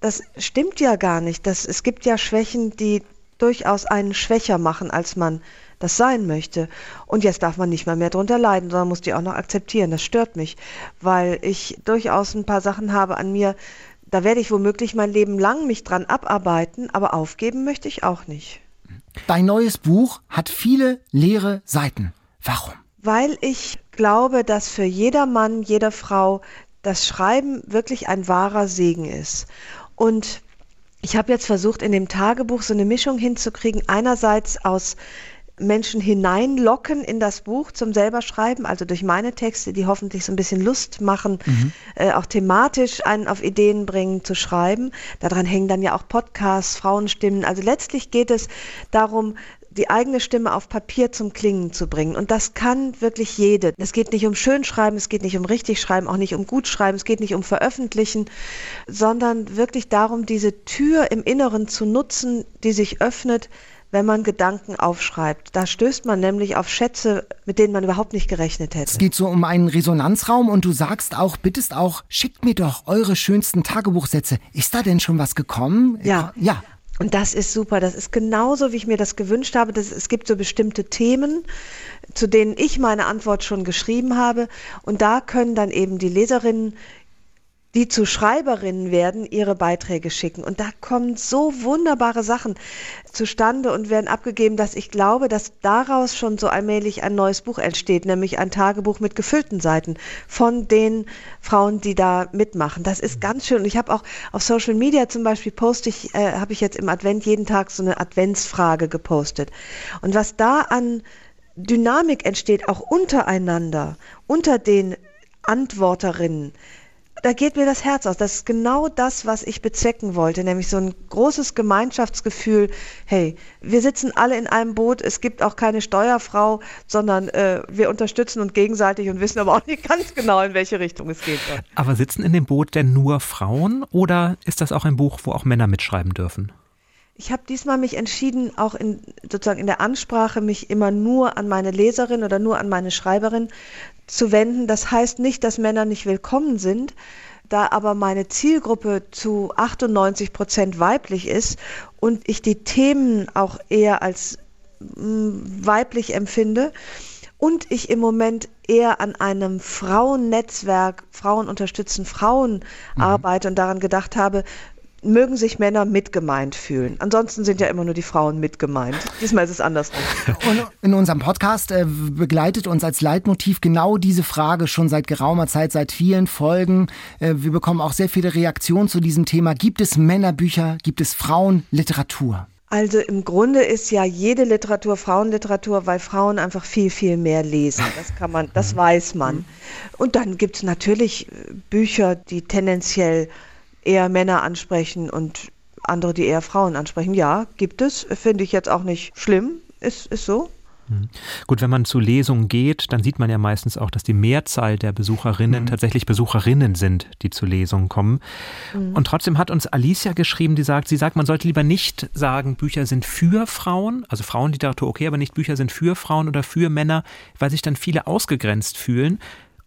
Das stimmt ja gar nicht. Das, es gibt ja Schwächen, die durchaus einen schwächer machen, als man das sein möchte. Und jetzt darf man nicht mal mehr drunter leiden, sondern muss die auch noch akzeptieren. Das stört mich, weil ich durchaus ein paar Sachen habe an mir, da werde ich womöglich mein Leben lang mich dran abarbeiten, aber aufgeben möchte ich auch nicht. Dein neues Buch hat viele leere Seiten. Warum? Weil ich glaube, dass für jeder Mann, jede Frau das Schreiben wirklich ein wahrer Segen ist. Und ich habe jetzt versucht, in dem Tagebuch so eine Mischung hinzukriegen. Einerseits aus Menschen hineinlocken in das Buch zum selber schreiben, also durch meine Texte, die hoffentlich so ein bisschen Lust machen, mhm. äh, auch thematisch einen auf Ideen bringen zu schreiben. Daran hängen dann ja auch Podcasts, Frauenstimmen. Also letztlich geht es darum, die eigene Stimme auf Papier zum Klingen zu bringen. Und das kann wirklich jede. Es geht nicht um Schönschreiben, es geht nicht um Richtigschreiben, auch nicht um Gutschreiben, es geht nicht um Veröffentlichen, sondern wirklich darum, diese Tür im Inneren zu nutzen, die sich öffnet, wenn man Gedanken aufschreibt. Da stößt man nämlich auf Schätze, mit denen man überhaupt nicht gerechnet hätte. Es geht so um einen Resonanzraum und du sagst auch, bittest auch, schickt mir doch eure schönsten Tagebuchsätze. Ist da denn schon was gekommen? Ja. Ja. Und das ist super. Das ist genauso, wie ich mir das gewünscht habe. Das, es gibt so bestimmte Themen, zu denen ich meine Antwort schon geschrieben habe. Und da können dann eben die Leserinnen die zu Schreiberinnen werden, ihre Beiträge schicken. Und da kommen so wunderbare Sachen zustande und werden abgegeben, dass ich glaube, dass daraus schon so allmählich ein neues Buch entsteht, nämlich ein Tagebuch mit gefüllten Seiten von den Frauen, die da mitmachen. Das ist ganz schön. Und ich habe auch auf Social Media zum Beispiel poste ich, äh, habe ich jetzt im Advent jeden Tag so eine Adventsfrage gepostet. Und was da an Dynamik entsteht, auch untereinander, unter den Antworterinnen, da geht mir das Herz aus. Das ist genau das, was ich bezwecken wollte, nämlich so ein großes Gemeinschaftsgefühl. Hey, wir sitzen alle in einem Boot. Es gibt auch keine Steuerfrau, sondern äh, wir unterstützen uns gegenseitig und wissen aber auch nicht ganz genau, in welche Richtung es geht. Aber sitzen in dem Boot denn nur Frauen oder ist das auch ein Buch, wo auch Männer mitschreiben dürfen? Ich habe diesmal mich entschieden, auch in, sozusagen in der Ansprache mich immer nur an meine Leserin oder nur an meine Schreiberin zu wenden. Das heißt nicht, dass Männer nicht willkommen sind, da aber meine Zielgruppe zu 98 Prozent weiblich ist und ich die Themen auch eher als mm, weiblich empfinde und ich im Moment eher an einem Frauennetzwerk, Frauen unterstützen Frauen mhm. arbeite und daran gedacht habe, mögen sich Männer mitgemeint fühlen. Ansonsten sind ja immer nur die Frauen mitgemeint. Diesmal ist es andersrum. Und in unserem Podcast äh, begleitet uns als Leitmotiv genau diese Frage schon seit geraumer Zeit, seit vielen Folgen. Äh, wir bekommen auch sehr viele Reaktionen zu diesem Thema. Gibt es Männerbücher? Gibt es Frauenliteratur? Also im Grunde ist ja jede Literatur Frauenliteratur, weil Frauen einfach viel, viel mehr lesen. Das kann man, das weiß man. Und dann gibt es natürlich Bücher, die tendenziell eher Männer ansprechen und andere, die eher Frauen ansprechen. Ja, gibt es. Finde ich jetzt auch nicht schlimm. Ist, ist so. Mhm. Gut, wenn man zu Lesungen geht, dann sieht man ja meistens auch, dass die Mehrzahl der Besucherinnen mhm. tatsächlich Besucherinnen sind, die zu Lesungen kommen. Mhm. Und trotzdem hat uns Alicia geschrieben, die sagt, sie sagt, man sollte lieber nicht sagen, Bücher sind für Frauen, also Frauenliteratur okay, aber nicht Bücher sind für Frauen oder für Männer, weil sich dann viele ausgegrenzt fühlen.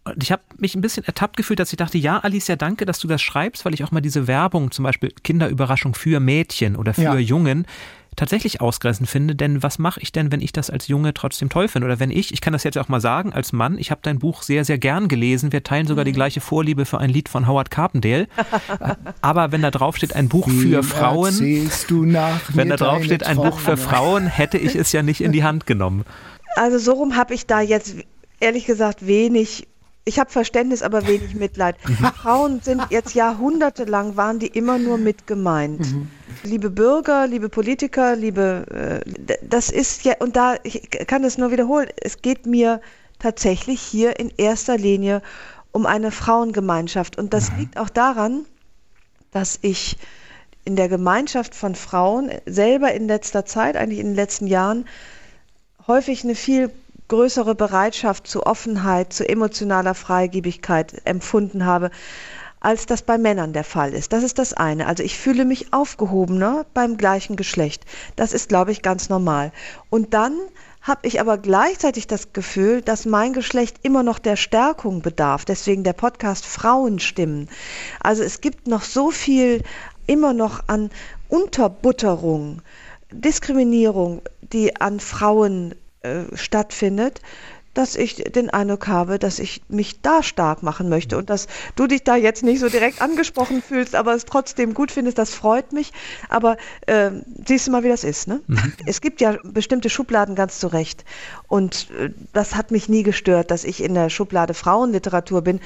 Und ich habe mich ein bisschen ertappt gefühlt, dass ich dachte, ja, Alicia, danke, dass du das schreibst, weil ich auch mal diese Werbung, zum Beispiel Kinderüberraschung für Mädchen oder für ja. Jungen, tatsächlich ausgrenzen finde. Denn was mache ich denn, wenn ich das als Junge trotzdem toll finde? Oder wenn ich, ich kann das jetzt auch mal sagen, als Mann, ich habe dein Buch sehr, sehr gern gelesen. Wir teilen sogar die mhm. gleiche Vorliebe für ein Lied von Howard Carpendale. Aber wenn da drauf steht, ein Buch für Frauen, wenn da drauf steht, ein Buch für Frauen, hätte ich es ja nicht in die Hand genommen. Also so rum habe ich da jetzt ehrlich gesagt wenig ich habe Verständnis, aber wenig Mitleid. Mhm. Frauen sind jetzt jahrhundertelang, waren die immer nur mit gemeint. Mhm. Liebe Bürger, liebe Politiker, liebe, äh, das ist ja, und da, ich kann es nur wiederholen, es geht mir tatsächlich hier in erster Linie um eine Frauengemeinschaft. Und das mhm. liegt auch daran, dass ich in der Gemeinschaft von Frauen selber in letzter Zeit, eigentlich in den letzten Jahren, häufig eine viel größere Bereitschaft zu Offenheit, zu emotionaler Freigebigkeit empfunden habe, als das bei Männern der Fall ist. Das ist das eine. Also ich fühle mich aufgehobener beim gleichen Geschlecht. Das ist, glaube ich, ganz normal. Und dann habe ich aber gleichzeitig das Gefühl, dass mein Geschlecht immer noch der Stärkung bedarf. Deswegen der Podcast Frauenstimmen. Also es gibt noch so viel immer noch an Unterbutterung, Diskriminierung, die an Frauen stattfindet, dass ich den Eindruck habe, dass ich mich da stark machen möchte und dass du dich da jetzt nicht so direkt angesprochen fühlst, aber es trotzdem gut findest, das freut mich. Aber äh, siehst du mal, wie das ist. Ne? Mhm. Es gibt ja bestimmte Schubladen ganz zu Recht. Und äh, das hat mich nie gestört, dass ich in der Schublade Frauenliteratur bin.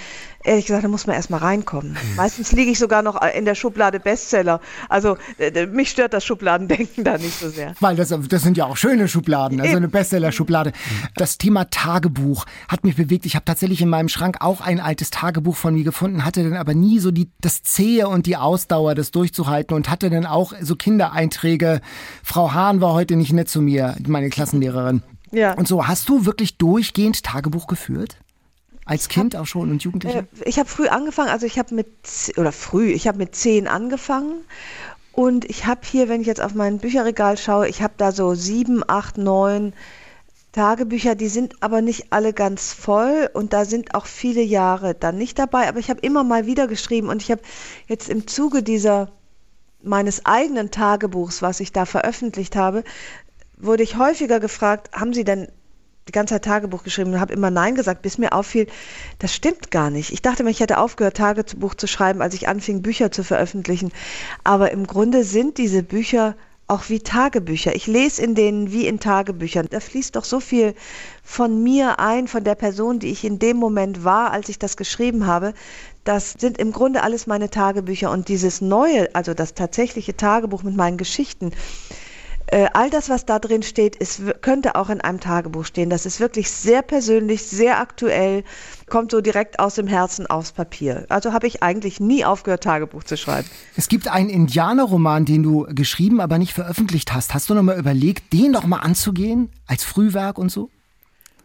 Ehrlich gesagt, da muss man erstmal reinkommen. Mhm. Meistens liege ich sogar noch in der Schublade Bestseller. Also äh, mich stört das Schubladendenken da nicht so sehr. Weil das, das sind ja auch schöne Schubladen, also eine Bestseller-Schublade. Das Thema Tagebuch hat mich bewegt. Ich habe tatsächlich in meinem Schrank auch ein altes Tagebuch von mir gefunden, hatte dann aber nie so die, das Zähe und die Ausdauer, das durchzuhalten und hatte dann auch so Kindereinträge. Frau Hahn war heute nicht nett zu mir, meine Klassenlehrerin. Ja. Und so, hast du wirklich durchgehend Tagebuch geführt? Als Kind hab, auch schon und Jugendliche? Äh, ich habe früh angefangen, also ich habe mit, oder früh, ich habe mit zehn angefangen und ich habe hier, wenn ich jetzt auf mein Bücherregal schaue, ich habe da so sieben, acht, neun Tagebücher, die sind aber nicht alle ganz voll und da sind auch viele Jahre dann nicht dabei, aber ich habe immer mal wieder geschrieben und ich habe jetzt im Zuge dieser meines eigenen Tagebuchs, was ich da veröffentlicht habe, wurde ich häufiger gefragt, haben Sie denn die ganze Zeit Tagebuch geschrieben und habe immer Nein gesagt, bis mir auffiel, das stimmt gar nicht. Ich dachte mir, ich hätte aufgehört, Tagebuch zu schreiben, als ich anfing, Bücher zu veröffentlichen. Aber im Grunde sind diese Bücher auch wie Tagebücher. Ich lese in denen wie in Tagebüchern. Da fließt doch so viel von mir ein, von der Person, die ich in dem Moment war, als ich das geschrieben habe. Das sind im Grunde alles meine Tagebücher und dieses neue, also das tatsächliche Tagebuch mit meinen Geschichten, äh, all das, was da drin steht, ist, könnte auch in einem Tagebuch stehen. Das ist wirklich sehr persönlich, sehr aktuell, kommt so direkt aus dem Herzen aufs Papier. Also habe ich eigentlich nie aufgehört, Tagebuch zu schreiben. Es gibt einen Indianerroman, den du geschrieben, aber nicht veröffentlicht hast. Hast du noch mal überlegt, den noch mal anzugehen als Frühwerk und so?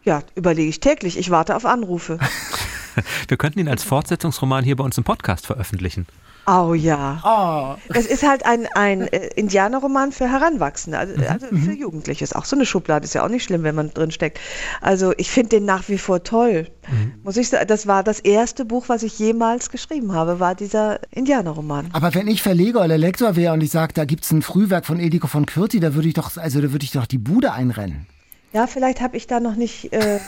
Ja, überlege ich täglich. Ich warte auf Anrufe. Wir könnten ihn als Fortsetzungsroman hier bei uns im Podcast veröffentlichen. Oh ja. Oh. Es ist halt ein, ein äh, Indianerroman für Heranwachsende, also, mhm. also für mhm. Jugendliche. Ist auch so eine Schublade, ist ja auch nicht schlimm, wenn man drin steckt. Also ich finde den nach wie vor toll. Mhm. Muss ich sagen, das war das erste Buch, was ich jemals geschrieben habe, war dieser Indianerroman. Aber wenn ich Verleger oder Lektor wäre und ich sage, da gibt es ein Frühwerk von Ediko von Kürti, da würde ich doch, also da würde ich doch die Bude einrennen. Ja, vielleicht habe ich da noch nicht äh, äh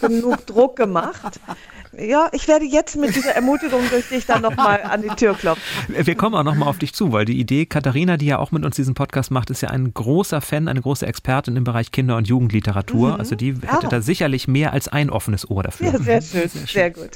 genug Druck gemacht. Ja, ich werde jetzt mit dieser Ermutigung durch dich dann nochmal an die Tür klopfen. Wir kommen auch nochmal auf dich zu, weil die Idee, Katharina, die ja auch mit uns diesen Podcast macht, ist ja ein großer Fan, eine große Expertin im Bereich Kinder- und Jugendliteratur. Mhm. Also die hätte ah. da sicherlich mehr als ein offenes Ohr dafür. Ja, sehr schön, sehr, schön. sehr gut.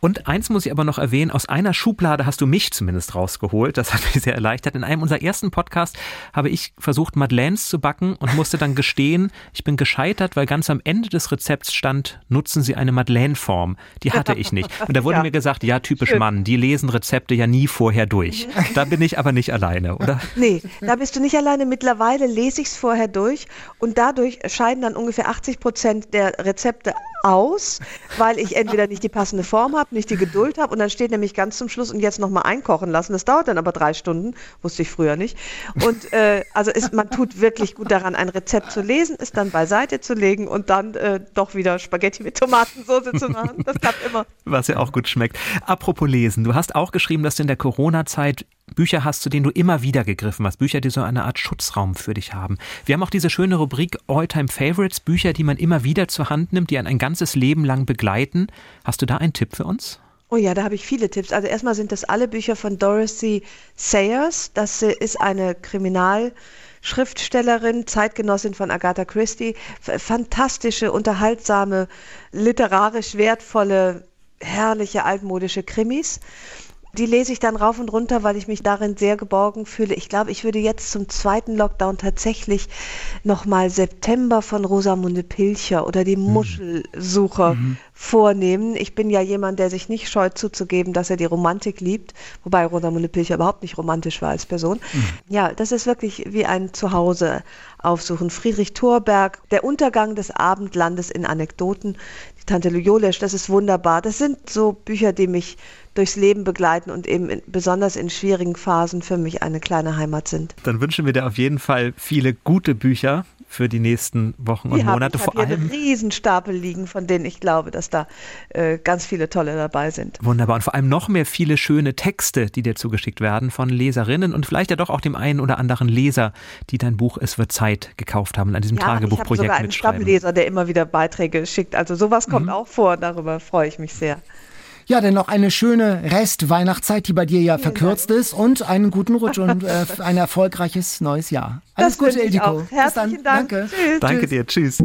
Und eins muss ich aber noch erwähnen, aus einer Schublade hast du mich zumindest rausgeholt. Das hat mich sehr erleichtert. In einem unserer ersten Podcasts habe ich versucht, Madeleines zu backen und musste dann gestehen, ich bin gescheitert, weil ganz am Ende des Rezepts stand, nutzen Sie eine Madeleine-Form. Die hatte ich nicht. Und da wurde ja. mir gesagt, ja, typisch Schön. Mann, die lesen Rezepte ja nie vorher durch. Da bin ich aber nicht alleine, oder? Nee, da bist du nicht alleine. Mittlerweile lese ich es vorher durch und dadurch scheiden dann ungefähr 80 Prozent der Rezepte aus, weil ich entweder nicht die passende Form habe, nicht die Geduld habe und dann steht nämlich ganz zum Schluss und jetzt nochmal einkochen lassen. Das dauert dann aber drei Stunden, wusste ich früher nicht. Und äh, also ist, man tut wirklich gut daran, ein Rezept zu lesen, es dann beiseite zu legen und dann äh, doch wieder Spaghetti mit Tomatensauce zu machen. Das klappt immer. Was ja auch gut schmeckt. Apropos Lesen, du hast auch geschrieben, dass du in der Corona-Zeit Bücher hast, zu denen du immer wieder gegriffen hast. Bücher, die so eine Art Schutzraum für dich haben. Wir haben auch diese schöne Rubrik All-Time Favorites, Bücher, die man immer wieder zur Hand nimmt, die einen ein ganzes Leben lang begleiten. Hast du da einen Tipp für uns? Oh ja, da habe ich viele Tipps. Also erstmal sind das alle Bücher von Dorothy Sayers. Das ist eine Kriminalschriftstellerin, Zeitgenossin von Agatha Christie. Fantastische, unterhaltsame, literarisch wertvolle, herrliche, altmodische Krimis. Die lese ich dann rauf und runter, weil ich mich darin sehr geborgen fühle. Ich glaube, ich würde jetzt zum zweiten Lockdown tatsächlich nochmal September von Rosamunde Pilcher oder die mhm. Muschelsucher mhm. vornehmen. Ich bin ja jemand, der sich nicht scheut zuzugeben, dass er die Romantik liebt, wobei Rosamunde Pilcher überhaupt nicht romantisch war als Person. Mhm. Ja, das ist wirklich wie ein Zuhause aufsuchen. Friedrich Thorberg, Der Untergang des Abendlandes in Anekdoten, die Tante Lujolesch, das ist wunderbar. Das sind so Bücher, die mich durchs Leben begleiten und eben in, besonders in schwierigen Phasen für mich eine kleine Heimat sind. Dann wünschen wir dir auf jeden Fall viele gute Bücher für die nächsten Wochen und die Monate. Ich Vor allem einen Riesenstapel liegen, von denen ich glaube, dass da äh, ganz viele tolle dabei sind. Wunderbar. Und vor allem noch mehr viele schöne Texte, die dir zugeschickt werden von Leserinnen und vielleicht ja doch auch dem einen oder anderen Leser, die dein Buch Es wird Zeit gekauft haben an diesem ja, Tagebuchprojekt ich sogar einen. Stammleser, der immer wieder Beiträge schickt. Also sowas kommt mhm. auch vor. Darüber freue ich mich sehr. Ja, dann noch eine schöne Rest-Weihnachtszeit, die bei dir ja verkürzt ist und einen guten Rutsch und äh, ein erfolgreiches neues Jahr. Alles das Gute, Eldiko. Herzlichen Dank. Danke. Tschüss. Danke dir. Tschüss.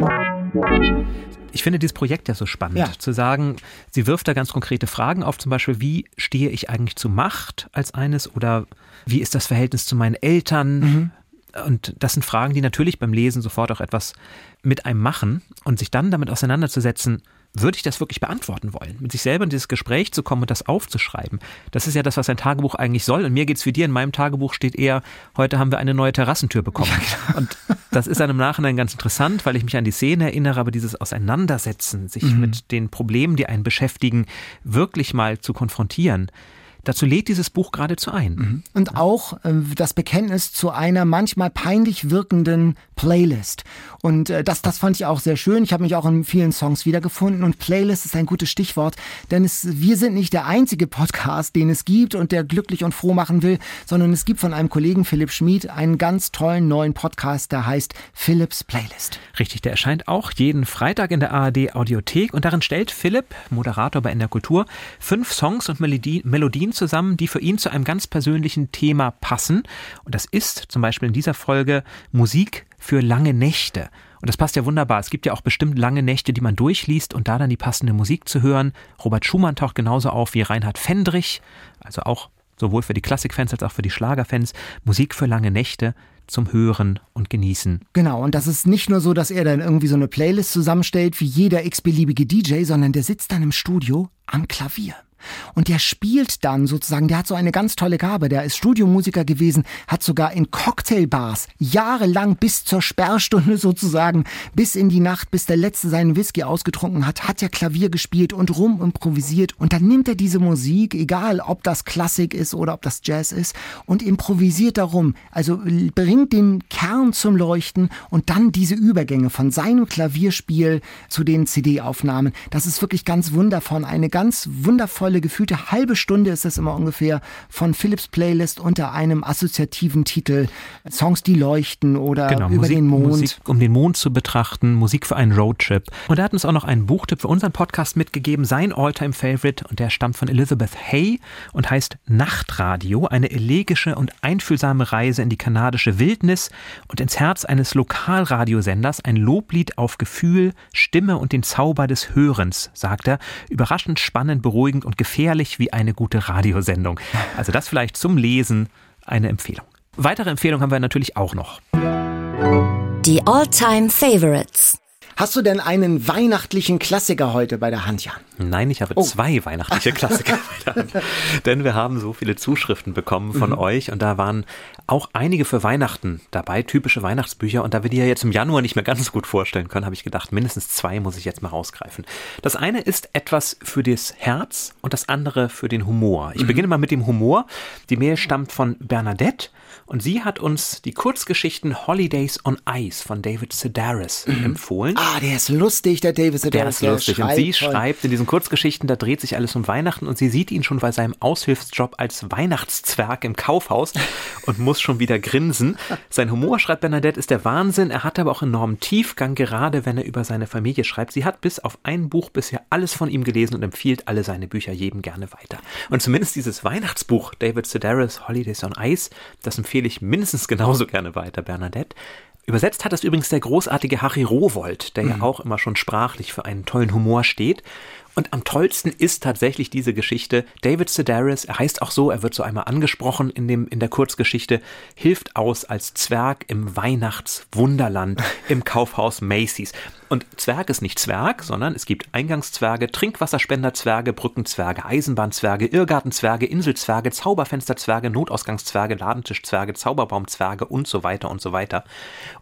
Ich finde dieses Projekt ja so spannend, ja. zu sagen, sie wirft da ganz konkrete Fragen auf, zum Beispiel, wie stehe ich eigentlich zu Macht als eines oder wie ist das Verhältnis zu meinen Eltern? Mhm. Und das sind Fragen, die natürlich beim Lesen sofort auch etwas mit einem machen und sich dann damit auseinanderzusetzen, würde ich das wirklich beantworten wollen? Mit sich selber in dieses Gespräch zu kommen und das aufzuschreiben. Das ist ja das, was ein Tagebuch eigentlich soll. Und mir geht es wie dir. In meinem Tagebuch steht eher, heute haben wir eine neue Terrassentür bekommen. Ja, und das ist dann im Nachhinein ganz interessant, weil ich mich an die Szene erinnere, aber dieses Auseinandersetzen, sich mhm. mit den Problemen, die einen beschäftigen, wirklich mal zu konfrontieren, Dazu lädt dieses Buch geradezu ein. Mhm. Und auch äh, das Bekenntnis zu einer manchmal peinlich wirkenden Playlist. Und äh, das, das fand ich auch sehr schön. Ich habe mich auch in vielen Songs wiedergefunden. Und Playlist ist ein gutes Stichwort, denn es, wir sind nicht der einzige Podcast, den es gibt und der glücklich und froh machen will, sondern es gibt von einem Kollegen Philipp Schmid einen ganz tollen neuen Podcast, der heißt Philips Playlist. Richtig, der erscheint auch jeden Freitag in der ARD Audiothek und darin stellt Philipp, Moderator bei NDR Kultur, fünf Songs und Melodien Melodien zusammen, die für ihn zu einem ganz persönlichen Thema passen. Und das ist zum Beispiel in dieser Folge Musik für lange Nächte. Und das passt ja wunderbar. Es gibt ja auch bestimmt lange Nächte, die man durchliest und da dann die passende Musik zu hören. Robert Schumann taucht genauso auf wie Reinhard Fendrich, also auch sowohl für die Klassikfans als auch für die Schlagerfans. Musik für lange Nächte zum Hören und Genießen. Genau, und das ist nicht nur so, dass er dann irgendwie so eine Playlist zusammenstellt wie jeder x-beliebige DJ, sondern der sitzt dann im Studio am Klavier. Und der spielt dann sozusagen, der hat so eine ganz tolle Gabe, der ist Studiomusiker gewesen, hat sogar in Cocktailbars jahrelang bis zur Sperrstunde sozusagen, bis in die Nacht, bis der Letzte seinen Whisky ausgetrunken hat, hat er Klavier gespielt und rum improvisiert. Und dann nimmt er diese Musik, egal ob das Klassik ist oder ob das Jazz ist und improvisiert darum, also bringt den Kern zum Leuchten und dann diese Übergänge von seinem Klavierspiel zu den CD-Aufnahmen. Das ist wirklich ganz wundervoll, eine ganz wundervolle wundervolle, gefühlte halbe Stunde ist das immer ungefähr von Philips Playlist unter einem assoziativen Titel. Songs, die leuchten oder genau, über Musik, den Mond. Musik, um den Mond zu betrachten, Musik für einen Roadtrip. Und er hat uns auch noch einen Buchtipp für unseren Podcast mitgegeben, sein Alltime Favorite, und der stammt von Elizabeth Hay und heißt Nachtradio, eine elegische und einfühlsame Reise in die kanadische Wildnis und ins Herz eines Lokalradiosenders, ein Loblied auf Gefühl, Stimme und den Zauber des Hörens, sagt er. Überraschend spannend, beruhigend und gefährlich wie eine gute Radiosendung. Also das vielleicht zum Lesen eine Empfehlung. Weitere Empfehlungen haben wir natürlich auch noch. Die All-Time Favorites. Hast du denn einen weihnachtlichen Klassiker heute bei der Hand, Jan? Nein, ich habe oh. zwei weihnachtliche Klassiker bei der Hand. Denn wir haben so viele Zuschriften bekommen von mhm. euch und da waren auch einige für Weihnachten dabei, typische Weihnachtsbücher. Und da wir die ja jetzt im Januar nicht mehr ganz gut vorstellen können, habe ich gedacht, mindestens zwei muss ich jetzt mal rausgreifen. Das eine ist etwas für das Herz und das andere für den Humor. Ich mhm. beginne mal mit dem Humor. Die Mail stammt von Bernadette und sie hat uns die Kurzgeschichten Holidays on Ice von David Sedaris mhm. empfohlen. Ah, der ist lustig, der David Sedaris. Der ist lustig. Der und sie toll. schreibt in diesen Kurzgeschichten, da dreht sich alles um Weihnachten und sie sieht ihn schon bei seinem Aushilfsjob als Weihnachtszwerg im Kaufhaus und muss schon wieder grinsen. Sein Humor, schreibt Bernadette, ist der Wahnsinn. Er hat aber auch enormen Tiefgang, gerade wenn er über seine Familie schreibt. Sie hat bis auf ein Buch bisher alles von ihm gelesen und empfiehlt alle seine Bücher jedem gerne weiter. Und zumindest dieses Weihnachtsbuch, David Sedaris, Holidays on Ice, das empfiehlt empfehle ich mindestens genauso gerne weiter, Bernadette. Übersetzt hat es übrigens der großartige Harry Rowold, der mhm. ja auch immer schon sprachlich für einen tollen Humor steht. Und am tollsten ist tatsächlich diese Geschichte. David Sedaris, er heißt auch so, er wird so einmal angesprochen in, dem, in der Kurzgeschichte, hilft aus als Zwerg im Weihnachtswunderland im Kaufhaus Macy's. Und Zwerg ist nicht Zwerg, sondern es gibt Eingangszwerge, Trinkwasserspenderzwerge, Brückenzwerge, Eisenbahnzwerge, Irrgartenzwerge, Inselzwerge, Zauberfensterzwerge, Notausgangszwerge, Ladentischzwerge, Zauberbaumzwerge und so weiter und so weiter.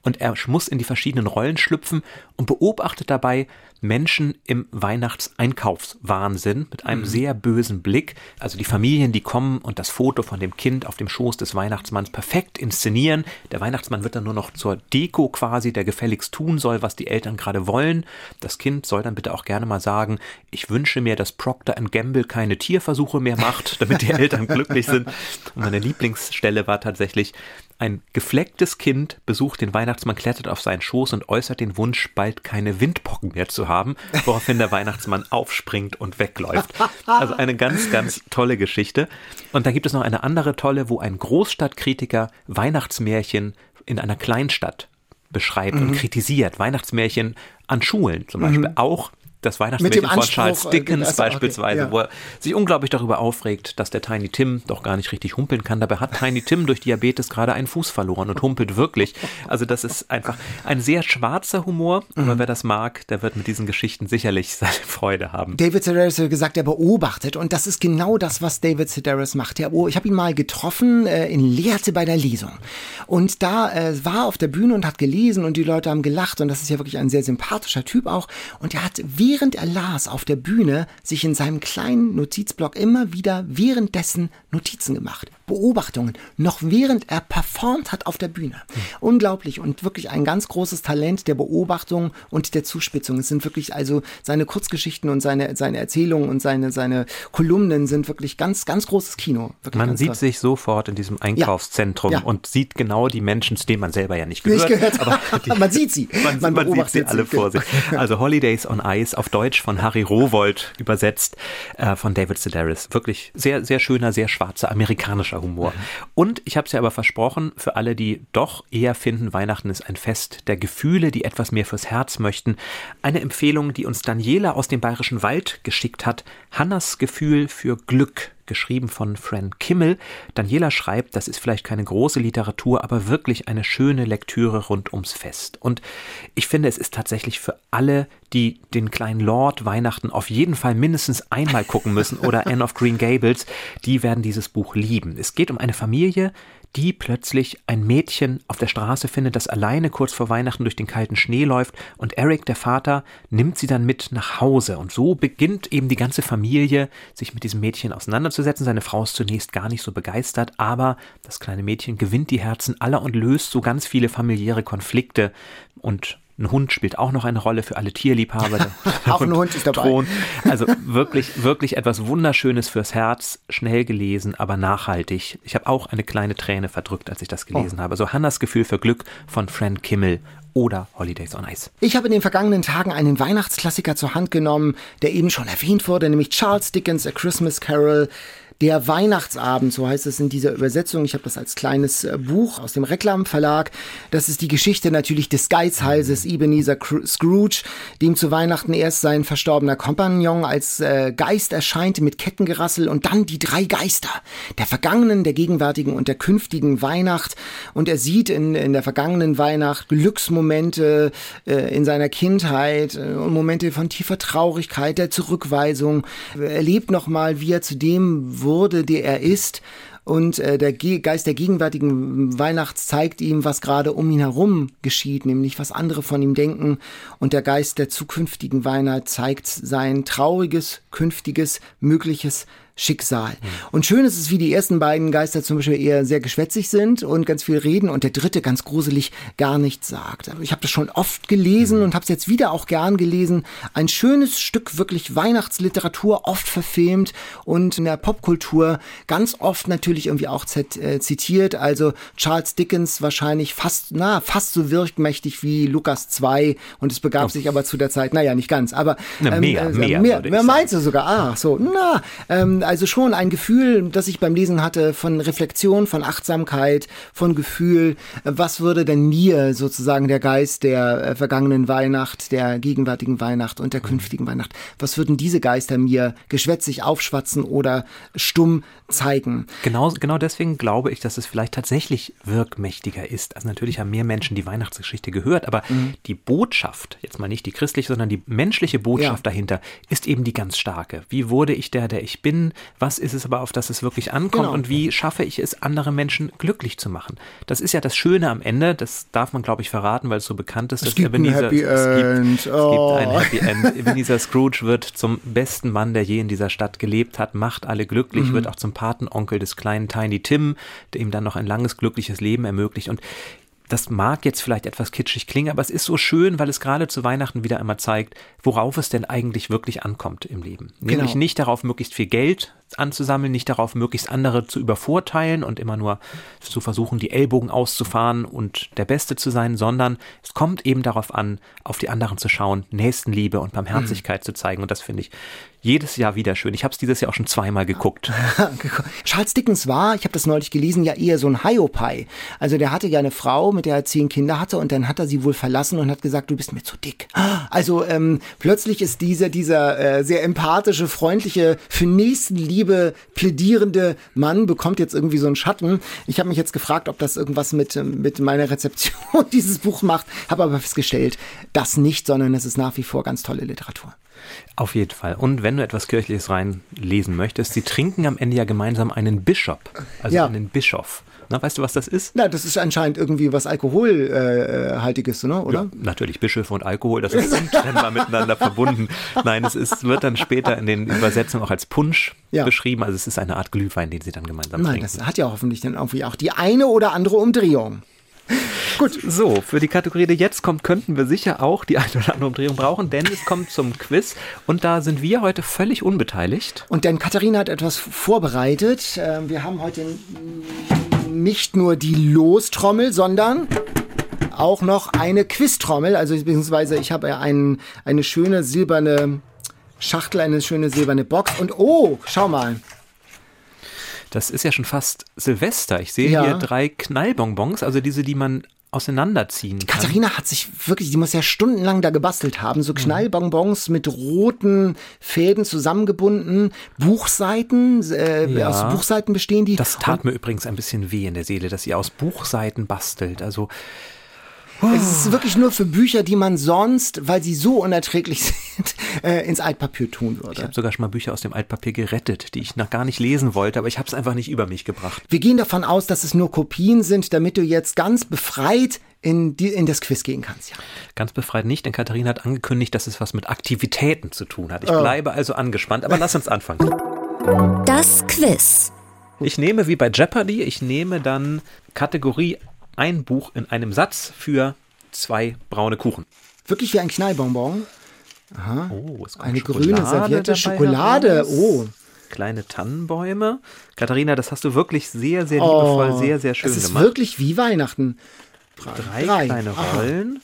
Und er muss in die verschiedenen Rollen schlüpfen und beobachtet dabei Menschen im Weihnachtseinkaufswagen Einkaufswahnsinn mit einem mhm. sehr bösen Blick. Also die Familien, die kommen und das Foto von dem Kind auf dem Schoß des Weihnachtsmanns perfekt inszenieren. Der Weihnachtsmann wird dann nur noch zur Deko quasi, der gefälligst tun soll, was die Eltern gerade wollen. Das Kind soll dann bitte auch gerne mal sagen, ich wünsche mir, dass Procter Gamble keine Tierversuche mehr macht, damit die Eltern glücklich sind. Und meine Lieblingsstelle war tatsächlich, ein geflecktes Kind besucht den Weihnachtsmann, klettert auf seinen Schoß und äußert den Wunsch, bald keine Windpocken mehr zu haben, woraufhin der Weihnachtsmann aufspringt und wegläuft. Also eine ganz, ganz tolle Geschichte. Und da gibt es noch eine andere tolle, wo ein Großstadtkritiker Weihnachtsmärchen in einer Kleinstadt beschreibt mhm. und kritisiert. Weihnachtsmärchen an Schulen zum Beispiel. Mhm. Auch das Weihnachtsmärchen von Charles äh, Dickens also, beispielsweise, okay, ja. wo er sich unglaublich darüber aufregt, dass der Tiny Tim doch gar nicht richtig humpeln kann. Dabei hat Tiny Tim durch Diabetes gerade einen Fuß verloren und humpelt wirklich. Also das ist einfach ein sehr schwarzer Humor, aber mhm. wer das mag, der wird mit diesen Geschichten sicherlich seine Freude haben. David Sedaris hat gesagt, er beobachtet und das ist genau das, was David Sedaris macht. Ja, oh, ich habe ihn mal getroffen äh, in Lehrte bei der Lesung und da äh, war auf der Bühne und hat gelesen und die Leute haben gelacht und das ist ja wirklich ein sehr sympathischer Typ auch und er hat wie während er las auf der Bühne, sich in seinem kleinen Notizblock immer wieder währenddessen Notizen gemacht. Beobachtungen, noch während er performt hat auf der Bühne. Mhm. Unglaublich und wirklich ein ganz großes Talent der Beobachtung und der Zuspitzung. Es sind wirklich also seine Kurzgeschichten und seine, seine Erzählungen und seine, seine Kolumnen sind wirklich ganz, ganz großes Kino. man sieht toll. sich sofort in diesem Einkaufszentrum ja. Ja. und sieht genau die Menschen, zu denen man selber ja nicht gehört. Nicht gehört. Aber die, man sieht sie. Man, man, man sieht sie alle sie. vor sich. Also Holidays on Ice auf Deutsch von Harry Rowold übersetzt äh, von David Sedaris. Wirklich sehr, sehr schöner, sehr schwarzer amerikanischer ironischer Humor. Und ich habe es ja aber versprochen, für alle, die doch eher finden, Weihnachten ist ein Fest der Gefühle, die etwas mehr fürs Herz möchten, eine Empfehlung, die uns Daniela aus dem Bayerischen Wald geschickt hat, Hannas Gefühl für Glück geschrieben von Fran Kimmel. Daniela schreibt, das ist vielleicht keine große Literatur, aber wirklich eine schöne Lektüre rund ums Fest. Und ich finde, es ist tatsächlich für alle, die den kleinen Lord Weihnachten auf jeden Fall mindestens einmal gucken müssen oder Anne of Green Gables, die werden dieses Buch lieben. Es geht um eine Familie, die plötzlich ein Mädchen auf der Straße findet, das alleine kurz vor Weihnachten durch den kalten Schnee läuft. Und Eric, der Vater, nimmt sie dann mit nach Hause. Und so beginnt eben die ganze Familie, sich mit diesem Mädchen auseinanderzusetzen. Seine Frau ist zunächst gar nicht so begeistert, aber das kleine Mädchen gewinnt die Herzen aller und löst so ganz viele familiäre Konflikte. Und ein Hund spielt auch noch eine Rolle für alle Tierliebhaber. auch ein Hund ist dabei. Thron. Also wirklich, wirklich etwas Wunderschönes fürs Herz, schnell gelesen, aber nachhaltig. Ich habe auch eine kleine Träne verdrückt, als ich das gelesen oh. habe. So Hannas Gefühl für Glück von Fran Kimmel oder Holidays on Ice. Ich habe in den vergangenen Tagen einen Weihnachtsklassiker zur Hand genommen, der eben schon erwähnt wurde, nämlich Charles Dickens A Christmas Carol. Der Weihnachtsabend, so heißt es in dieser Übersetzung. Ich habe das als kleines äh, Buch aus dem Reklam Verlag. Das ist die Geschichte natürlich des Geizhalses Ebenezer Scrooge, dem zu Weihnachten erst sein verstorbener Kompagnon als äh, Geist erscheint mit Kettengerassel und dann die drei Geister der vergangenen, der gegenwärtigen und der künftigen Weihnacht. Und er sieht in, in der vergangenen Weihnacht Glücksmomente äh, in seiner Kindheit äh, und Momente von tiefer Traurigkeit, der Zurückweisung. Er erlebt nochmal, wie er zu dem wurde, der er ist. Und äh, der Ge Geist der gegenwärtigen Weihnachts zeigt ihm, was gerade um ihn herum geschieht, nämlich was andere von ihm denken. Und der Geist der zukünftigen Weihnacht zeigt sein trauriges, künftiges, mögliches Schicksal. Mhm. Und schön ist es, wie die ersten beiden Geister zum Beispiel eher sehr geschwätzig sind und ganz viel reden und der dritte ganz gruselig gar nichts sagt. Ich habe das schon oft gelesen mhm. und habe es jetzt wieder auch gern gelesen. Ein schönes Stück wirklich Weihnachtsliteratur, oft verfilmt und in der Popkultur ganz oft natürlich irgendwie auch äh, zitiert. Also Charles Dickens wahrscheinlich fast, na, fast so wirkmächtig wie Lukas 2 und es begab oh. sich aber zu der Zeit, naja, nicht ganz, aber ähm, mehr, äh, mehr, mehr, mehr meinst du sogar? Ah, so, na, ähm, also schon ein Gefühl, das ich beim Lesen hatte von Reflexion, von Achtsamkeit, von Gefühl. Was würde denn mir sozusagen der Geist der äh, vergangenen Weihnacht, der gegenwärtigen Weihnacht und der künftigen Weihnacht, was würden diese Geister mir geschwätzig aufschwatzen oder stumm zeigen? Genau, genau deswegen glaube ich, dass es vielleicht tatsächlich wirkmächtiger ist. Also natürlich haben mehr Menschen die Weihnachtsgeschichte gehört, aber mhm. die Botschaft, jetzt mal nicht die christliche, sondern die menschliche Botschaft ja. dahinter, ist eben die ganz starke. Wie wurde ich der, der ich bin? Was ist es aber, auf das es wirklich ankommt Genau. und wie schaffe ich es, andere Menschen glücklich zu machen. Das ist ja das Schöne am Ende, das darf man, glaube ich, verraten, weil es so bekannt ist, Es dass gibt ein Happy es End. gibt, Oh. es gibt ein Happy End. Ebenezer Scrooge wird zum besten Mann, der je in dieser Stadt gelebt hat, macht alle glücklich, Mhm. wird auch zum Patenonkel des kleinen Tiny Tim, der ihm dann noch ein langes, glückliches Leben ermöglicht und das mag jetzt vielleicht etwas kitschig klingen, aber es ist so schön, weil es gerade zu Weihnachten wieder einmal zeigt, worauf es denn eigentlich wirklich ankommt im Leben. Nämlich Genau. nicht darauf, möglichst viel Geld anzusammeln, nicht darauf, möglichst andere zu übervorteilen und immer nur zu versuchen, die Ellbogen auszufahren und der Beste zu sein, sondern es kommt eben darauf an, auf die anderen zu schauen, Nächstenliebe und Barmherzigkeit zu zeigen. Und das finde ich jedes Jahr wieder schön. Ich habe es dieses Jahr auch schon zweimal geguckt. Charles Dickens war, ich habe das neulich gelesen, ja eher so ein Hiopai. Also der hatte ja eine Frau, mit der er zehn Kinder hatte und dann hat er sie wohl verlassen und hat gesagt, du bist mir zu dick. Also ähm, plötzlich ist dieser, dieser äh, sehr empathische, freundliche, für Nächstenliebe plädierende Mann bekommt jetzt irgendwie so einen Schatten. Ich habe mich jetzt gefragt, ob das irgendwas mit, ähm, mit meiner Rezeption dieses Buch macht, habe aber festgestellt, das nicht, sondern es ist nach wie vor ganz tolle Literatur. Auf jeden Fall. Und wenn du etwas Kirchliches reinlesen möchtest, sie trinken am Ende ja gemeinsam einen Bishop, also Ja. einen Bischof. Na, weißt du, was das ist? Na, das ist anscheinend irgendwie was Alkoholhaltiges, äh, haltiges, ne? oder? Ja, natürlich Bischöfe und Alkohol, das ist untrennbar miteinander verbunden. Nein, es ist, wird dann später in den Übersetzungen auch als Punsch Ja. beschrieben. Also es ist eine Art Glühwein, den sie dann gemeinsam Nein, trinken. das hat ja hoffentlich dann irgendwie auch die eine oder andere Umdrehung. So, für die Kategorie, die jetzt kommt, könnten wir sicher auch die eine oder andere Umdrehung brauchen, denn es kommt zum Quiz und da sind wir heute völlig unbeteiligt. Und denn Katharina hat etwas vorbereitet. Ähm, Wir haben heute nicht nur die Lostrommel, sondern auch noch eine Quiztrommel. Also beziehungsweise ich habe ja einen, eine schöne silberne Schachtel, eine schöne silberne Box. Und oh, schau mal. Das ist ja schon fast Silvester. Ich sehe Ja. hier drei Knallbonbons, also diese, die man auseinanderziehen kann. Katharina hat sich wirklich, die muss ja stundenlang da gebastelt haben. Mhm. So Knallbonbons mit roten Fäden zusammengebunden. Buchseiten, äh, Ja. aus Buchseiten bestehen die. Das tat mir übrigens ein bisschen weh in der Seele, dass ihr aus Buchseiten bastelt. Also Es ist wirklich nur für Bücher, die man sonst, weil sie so unerträglich sind, äh, ins Altpapier tun ich würde. habe sogar schon mal Bücher aus dem Altpapier gerettet, die ich noch gar nicht lesen wollte, aber ich habe es einfach nicht über mich gebracht. Wir gehen davon aus, dass es nur Kopien sind, damit du jetzt ganz befreit in, die, in das Quiz gehen kannst. Ja. Ganz befreit nicht, denn Katharina hat angekündigt, dass es was mit Aktivitäten zu tun hat. Ich Oh. bleibe also angespannt, aber lass uns anfangen. Das Quiz. Ich nehme wie bei Jeopardy, ich nehme dann Kategorie ein Buch in einem Satz für zwei braune Kuchen. Wirklich wie ein Knallbonbon. Oh, es kommt Eine Schokolade grüne Serviette, Schokolade. heraus. Oh. Kleine Tannenbäume. Katharina, das hast du wirklich sehr, sehr liebevoll, sehr, sehr schön Oh, Es ist gemacht. wirklich wie Weihnachten. Drei, kleine Aha. Rollen.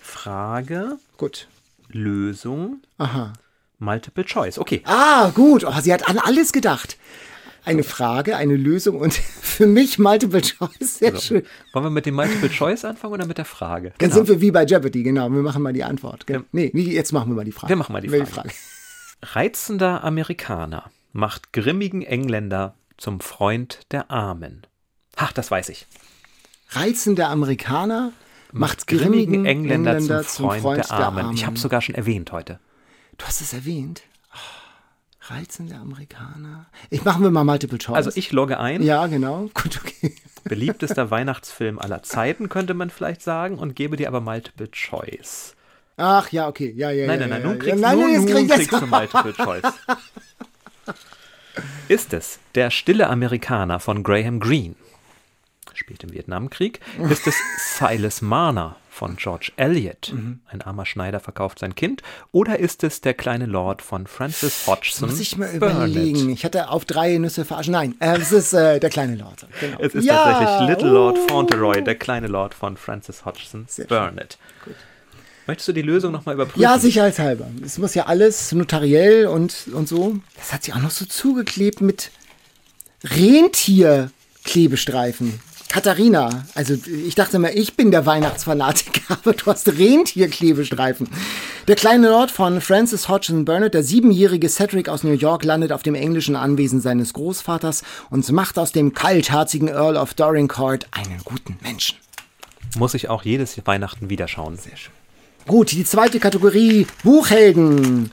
Frage, Gut. Lösung, Aha. Multiple Choice. Okay. Ah, gut. Oh, sie hat an alles gedacht. Eine Frage, eine Lösung und für mich Multiple Choice. Sehr schön. Wollen wir mit dem Multiple Choice anfangen oder mit der Frage? Dann sind wir wie bei Jeopardy, genau. Wir machen mal die Antwort. Ja. Nee, jetzt machen wir mal die Frage. Wir machen mal die Wir Frage. Reizender Amerikaner macht grimmigen Engländer zum Freund der Armen. Ach, das weiß ich. Reizender Amerikaner macht Grimmigen grimmigen Engländer, Engländer zum Freund, der, Armen. Ich habe es sogar schon erwähnt heute. Du hast es erwähnt. Reizender Amerikaner. Ich machen wir mal Multiple Choice. Also ich logge ein. Ja, genau. Gut, okay. Beliebtester Weihnachtsfilm aller Zeiten, könnte man vielleicht sagen, und gebe dir aber Multiple Choice. Ach ja, okay. Ja, ja, Nein, ja, nein, nein, nun kriegst, nein, nun, nein, nun kriegst du Multiple Choice. Ist es der stille Amerikaner von Graham Greene? Spielt im Vietnamkrieg. Ist es Silas Marner von George Eliot? Mhm. Ein armer Schneider verkauft sein Kind. Oder ist es der kleine Lord von Francis Hodgson? Muss ich mal Burnett? überlegen. Ich hatte auf drei Nüsse verarscht. Nein, äh, es ist äh, der kleine Lord. Genau. Es ist Ja, tatsächlich Little Lord oh. Fauntleroy, der kleine Lord von Francis Hodgson Sehr. Burnett. Möchtest du die Lösung nochmal überprüfen? Ja, sicherheitshalber. Es muss ja alles notariell und, und so. Das hat sie auch noch so zugeklebt mit Rentierklebestreifen. Katharina, also ich dachte mal, ich bin der Weihnachtsfanatiker, aber du hast Rentierklebestreifen. Der kleine Lord von Francis Hodgson Burnett, der siebenjährige Cedric aus New York, landet auf dem englischen Anwesen seines Großvaters und macht aus dem kaltherzigen Earl of Dorincourt einen guten Menschen. Muss ich auch jedes Weihnachten wieder schauen. Sehr schön. Gut, die zweite Kategorie, Buchhelden.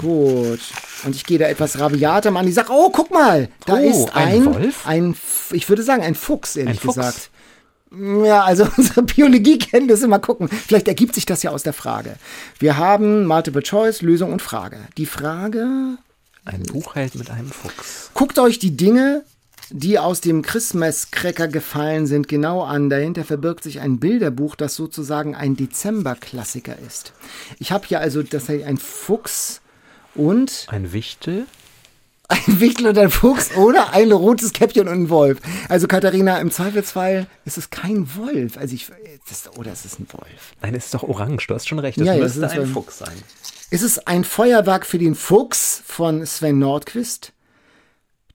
Gut. Und ich gehe da etwas rabiater an. Ich sage, oh, guck mal, da Oh, ist ein ein, Wolf? ein, ich würde sagen, ein Fuchs, ehrlich Ein Fuchs? gesagt. Ja, also unsere Biologiekenntnisse, mal gucken. Vielleicht ergibt sich das ja aus der Frage. Wir haben Multiple Choice, Lösung und Frage. Die Frage, Ein Buchheld mit einem Fuchs. guckt euch die Dinge, die aus dem Christmas-Cracker gefallen sind, genau an. Dahinter verbirgt sich ein Bilderbuch, das sozusagen ein Dezember-Klassiker ist. Ich habe hier also das hier ein Fuchs und Ein Wichtel. ein Wichtel und ein Fuchs oder ein rotes Käppchen und ein Wolf. Also Katharina, im Zweifelsfall ist es kein Wolf. Also ich, das, oder es ist ein Wolf. Nein, es ist doch orange. Du hast schon recht. Das Ja, müsste ist ein ein- Fuchs sein. Ist es ein Feuerwerk für den Fuchs von Sven Nordquist?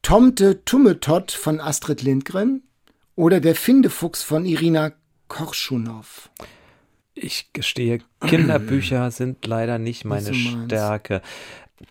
Tomte Tummetott von Astrid Lindgren? Oder der Findefuchs von Irina Korschunov? Ich gestehe, Kinderbücher sind leider nicht meine. Stärke.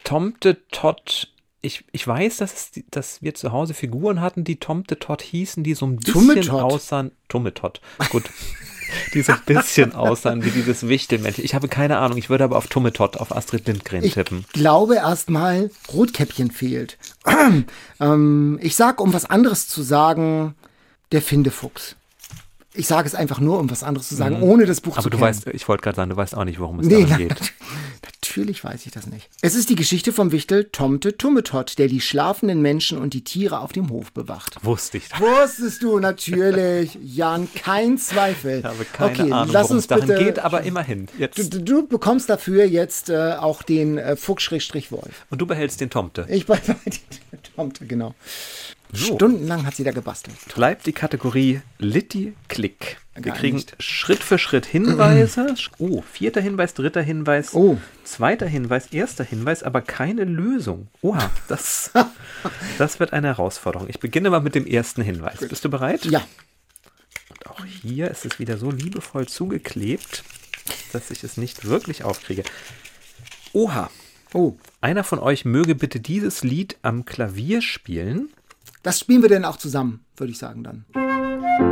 Tomte Tot, ich, ich weiß, dass, es, dass wir zu Hause Figuren hatten, die Tomte Tot hießen, die so ein bisschen aussahen. Tummetott, gut. die so ein bisschen aussahen wie dieses Wichtelmännchen. Ich habe keine Ahnung, ich würde aber auf Tummetott, auf Astrid Lindgren Ich tippen. glaube erstmal, Rotkäppchen fehlt. ähm, ich sag, um was anderes zu sagen, der Findefuchs. Ich sage es einfach nur, um was anderes zu sagen, ohne das Buch Mhm. Aber zu du kennen. weißt, ich wollte gerade sagen, du weißt auch nicht, worum es Nee, darum na, geht. natürlich weiß ich das nicht. Es ist die Geschichte vom Wichtel Tomte Tummetott, der die schlafenden Menschen und die Tiere auf dem Hof bewacht. Wusste ich. Wusstest du natürlich, Jan, kein Zweifel. Ich habe keine okay, Ahnung, lass uns bitte. geht, aber immerhin. Du, Jetzt. du, du bekommst dafür jetzt äh, auch den äh, Fuchs-Wolf. Und du behältst den Tomte. Ich bei die Tomte, genau. So. Stundenlang hat sie da gebastelt. bleibt die Kategorie Litti Klick. Wir Gar kriegen nicht. Schritt für Schritt Hinweise. Oh, vierter Hinweis, dritter Hinweis, Oh. zweiter Hinweis, erster Hinweis, aber keine Lösung. Oha, das, das wird eine Herausforderung. Ich beginne mal mit dem ersten Hinweis. Bist du bereit? Ja, Und auch hier ist es wieder so liebevoll zugeklebt, dass ich es nicht wirklich aufkriege. Oha, oh, einer von euch möge bitte dieses Lied am Klavier spielen. Das spielen wir denn auch zusammen, würde ich sagen dann.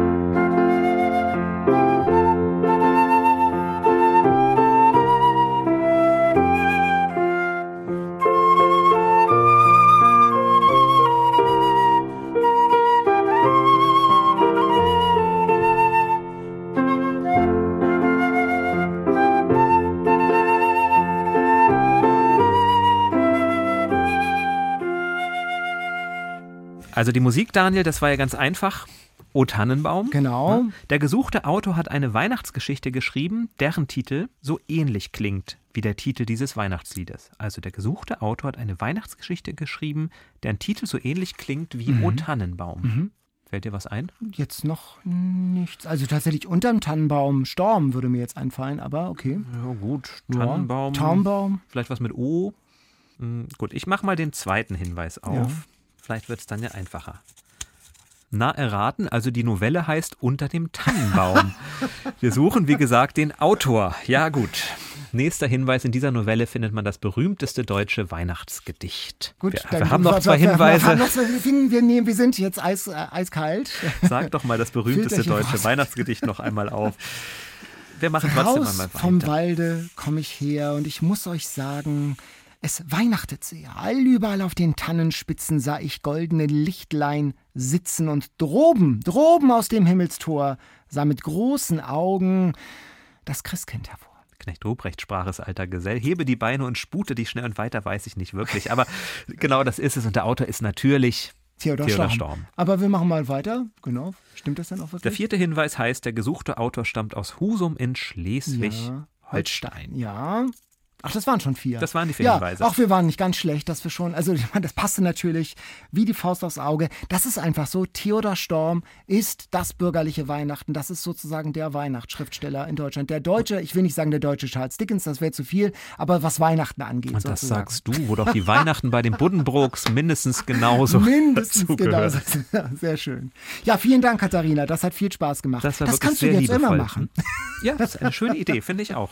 Also die Musik, Daniel, das war ja ganz einfach. O Tannenbaum. Genau. Der gesuchte Autor hat eine Weihnachtsgeschichte geschrieben, deren Titel so ähnlich klingt wie der Titel dieses Weihnachtsliedes. Also der gesuchte Autor hat eine Weihnachtsgeschichte geschrieben, deren Titel so ähnlich klingt wie O Tannenbaum. Fällt dir was ein? Jetzt noch nichts. Also tatsächlich unterm Tannenbaum Storm würde mir jetzt einfallen, aber okay. Ja, gut. Ja, Tannenbaum. Tannenbaum. Vielleicht was mit O. Hm, gut, ich mache mal den zweiten Hinweis auf. Ja. Vielleicht wird es dann ja einfacher. Na, erraten, also die Novelle heißt Unter dem Tannenbaum. Wir suchen, wie gesagt, den Autor. Ja, gut. Nächster Hinweis: In dieser Novelle findet man das berühmteste deutsche Weihnachtsgedicht. Gut, wir, wir haben noch zwei Hinweise. noch wir, nehmen, wir sind jetzt eis, äh, eiskalt. Sag doch mal das berühmteste deutsche raus. Weihnachtsgedicht noch einmal auf. Wir machen trotzdem Raus einmal vom weiter. Walde komme ich her und ich muss euch sagen, es weihnachtet sehr. Allüberall auf den Tannenspitzen sah ich goldene Lichtlein sitzen und droben, droben aus dem Himmelstor sah mit großen Augen das Christkind hervor. Knecht Ruprecht sprach es, alter Gesell. Hebe die Beine und spute dich schnell und weiter weiß ich nicht wirklich. Aber genau das ist es. Und der Autor ist natürlich Theodor, Theodor Storm. Storm. Aber wir machen mal weiter. Genau. Stimmt das dann auch Der wirklich? vierte Hinweis heißt, der gesuchte Autor stammt aus Husum in Schleswig-Holstein. Holstein. Ja. Ach, das waren schon vier. Das waren die vier ja, Hinweise. Auch wir waren nicht ganz schlecht, dass wir schon, also ich meine, das passte natürlich wie die Faust aufs Auge. Das ist einfach so. Theodor Storm ist das bürgerliche Weihnachten. Das ist sozusagen der Weihnachtsschriftsteller in Deutschland. Der deutsche, ich will nicht sagen der deutsche Charles Dickens, das wäre zu viel, aber was Weihnachten angeht. Und das sozusagen. sagst du, wo doch die Weihnachten bei den Buddenbrooks mindestens genauso Mindestens genau. dazugehören. Sehr schön. Ja, vielen Dank, Katharina. Das hat viel Spaß gemacht. Das war wirklich kannst du jetzt immer machen. Ja, das ist eine schöne Idee, finde ich auch.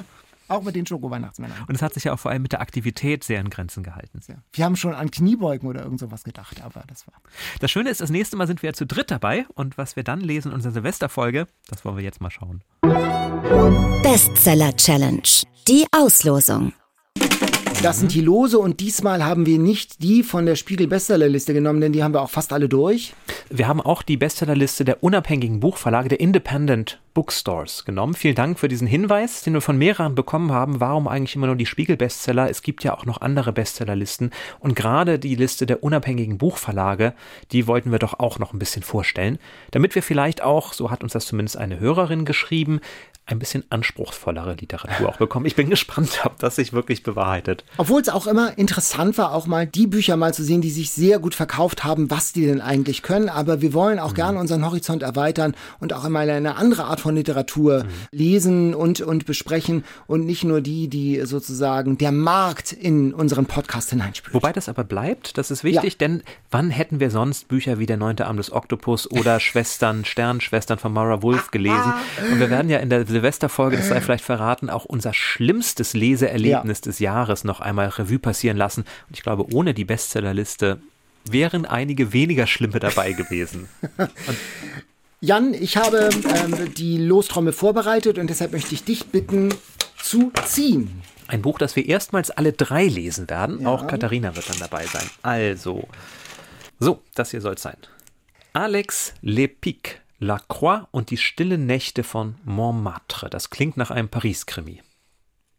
Auch mit den Schoko-Weihnachtsmännern. Und es hat sich ja auch vor allem mit der Aktivität sehr in Grenzen gehalten. Ja. Wir haben schon an Kniebeugen oder irgend sowas gedacht, aber das war. Das Schöne ist, das nächste Mal sind wir ja zu dritt dabei und was wir dann lesen in unserer Silvesterfolge, das wollen wir jetzt mal schauen. Bestseller Challenge. Die Auslosung. Das sind die Lose und diesmal haben wir nicht die von der Spiegel Bestsellerliste genommen, denn die haben wir auch fast alle durch. Wir haben auch die Bestsellerliste der unabhängigen Buchverlage, der Independent Bookstores genommen. Vielen Dank für diesen Hinweis, den wir von mehreren bekommen haben. Warum eigentlich immer nur die Spiegel-Bestseller? Es gibt ja auch noch andere Bestsellerlisten. Und gerade die Liste der unabhängigen Buchverlage, die wollten wir doch auch noch ein bisschen vorstellen, damit wir vielleicht auch, so hat uns das zumindest eine Hörerin geschrieben, ein bisschen anspruchsvollere Literatur auch bekommen. Ich bin gespannt, ob das sich wirklich bewahrheitet. Obwohl es auch immer interessant war, auch mal die Bücher mal zu sehen, die sich sehr gut verkauft haben, was die denn eigentlich können. Aber wir wollen auch mhm. gerne unseren Horizont erweitern und auch immer eine andere Art von Literatur mhm. lesen und, und besprechen und nicht nur die, die sozusagen der Markt in unseren Podcast hineinspült. Wobei das aber bleibt, das ist wichtig, ja. denn wann hätten wir sonst Bücher wie Der neunte Arm des Oktopus oder Schwestern, Sternschwestern von Mara Wolf gelesen? Und wir werden ja in der Silvesterfolge, das sei vielleicht verraten, auch unser schlimmstes Leseerlebnis ja. des Jahres noch einmal Revue passieren lassen. Und ich glaube, ohne die Bestsellerliste wären einige weniger schlimme dabei gewesen. Jan, ich habe ähm, die Lostrommel vorbereitet und deshalb möchte ich dich bitten zu ziehen. Ein Buch, das wir erstmals alle drei lesen werden. Ja. Auch Katharina wird dann dabei sein. Also, so, das hier soll es sein. Alex Lepic La Croix und die stillen Nächte von Montmartre. Das klingt nach einem Paris-Krimi.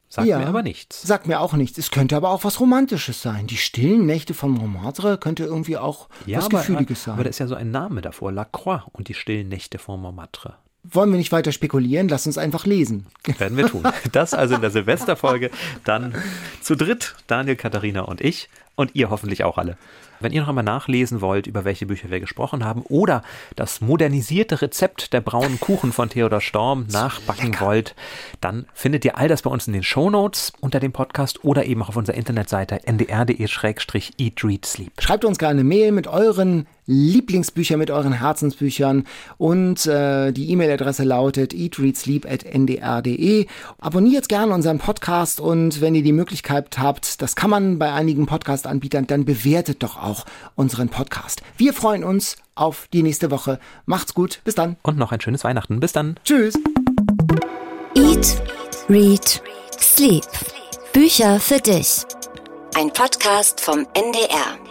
Sagt ja, mir aber nichts. Sagt mir auch nichts. Es könnte aber auch was Romantisches sein. Die stillen Nächte von Montmartre könnte irgendwie auch ja, was aber, Gefühliges sein. Aber da ist ja so ein Name davor. La Croix und die stillen Nächte von Montmartre. Wollen wir nicht weiter spekulieren? Lass uns einfach lesen. Werden wir tun. Das also in der Silvesterfolge. Dann zu dritt, Daniel, Katharina und ich. Und ihr hoffentlich auch alle. Wenn ihr noch einmal nachlesen wollt, über welche Bücher wir gesprochen haben oder das modernisierte Rezept der braunen Kuchen von Theodor Storm nachbacken Lecker. wollt, dann findet ihr all das bei uns in den Show Notes unter dem Podcast oder eben auch auf unserer Internetseite ndr.de-eat-read-sleep. Schreibt uns gerne eine Mail mit euren Lieblingsbücher mit euren Herzensbüchern und äh, die E-Mail-Adresse lautet eatreadsleep.ndr.de. Abonniert gerne unseren Podcast und wenn ihr die Möglichkeit habt, das kann man bei einigen Podcast-Anbietern, dann bewertet doch auch unseren Podcast. Wir freuen uns auf die nächste Woche. Macht's gut, bis dann. Und noch ein schönes Weihnachten. Bis dann. Tschüss. Eat, Read, Sleep. Bücher für dich. Ein Podcast vom NDR.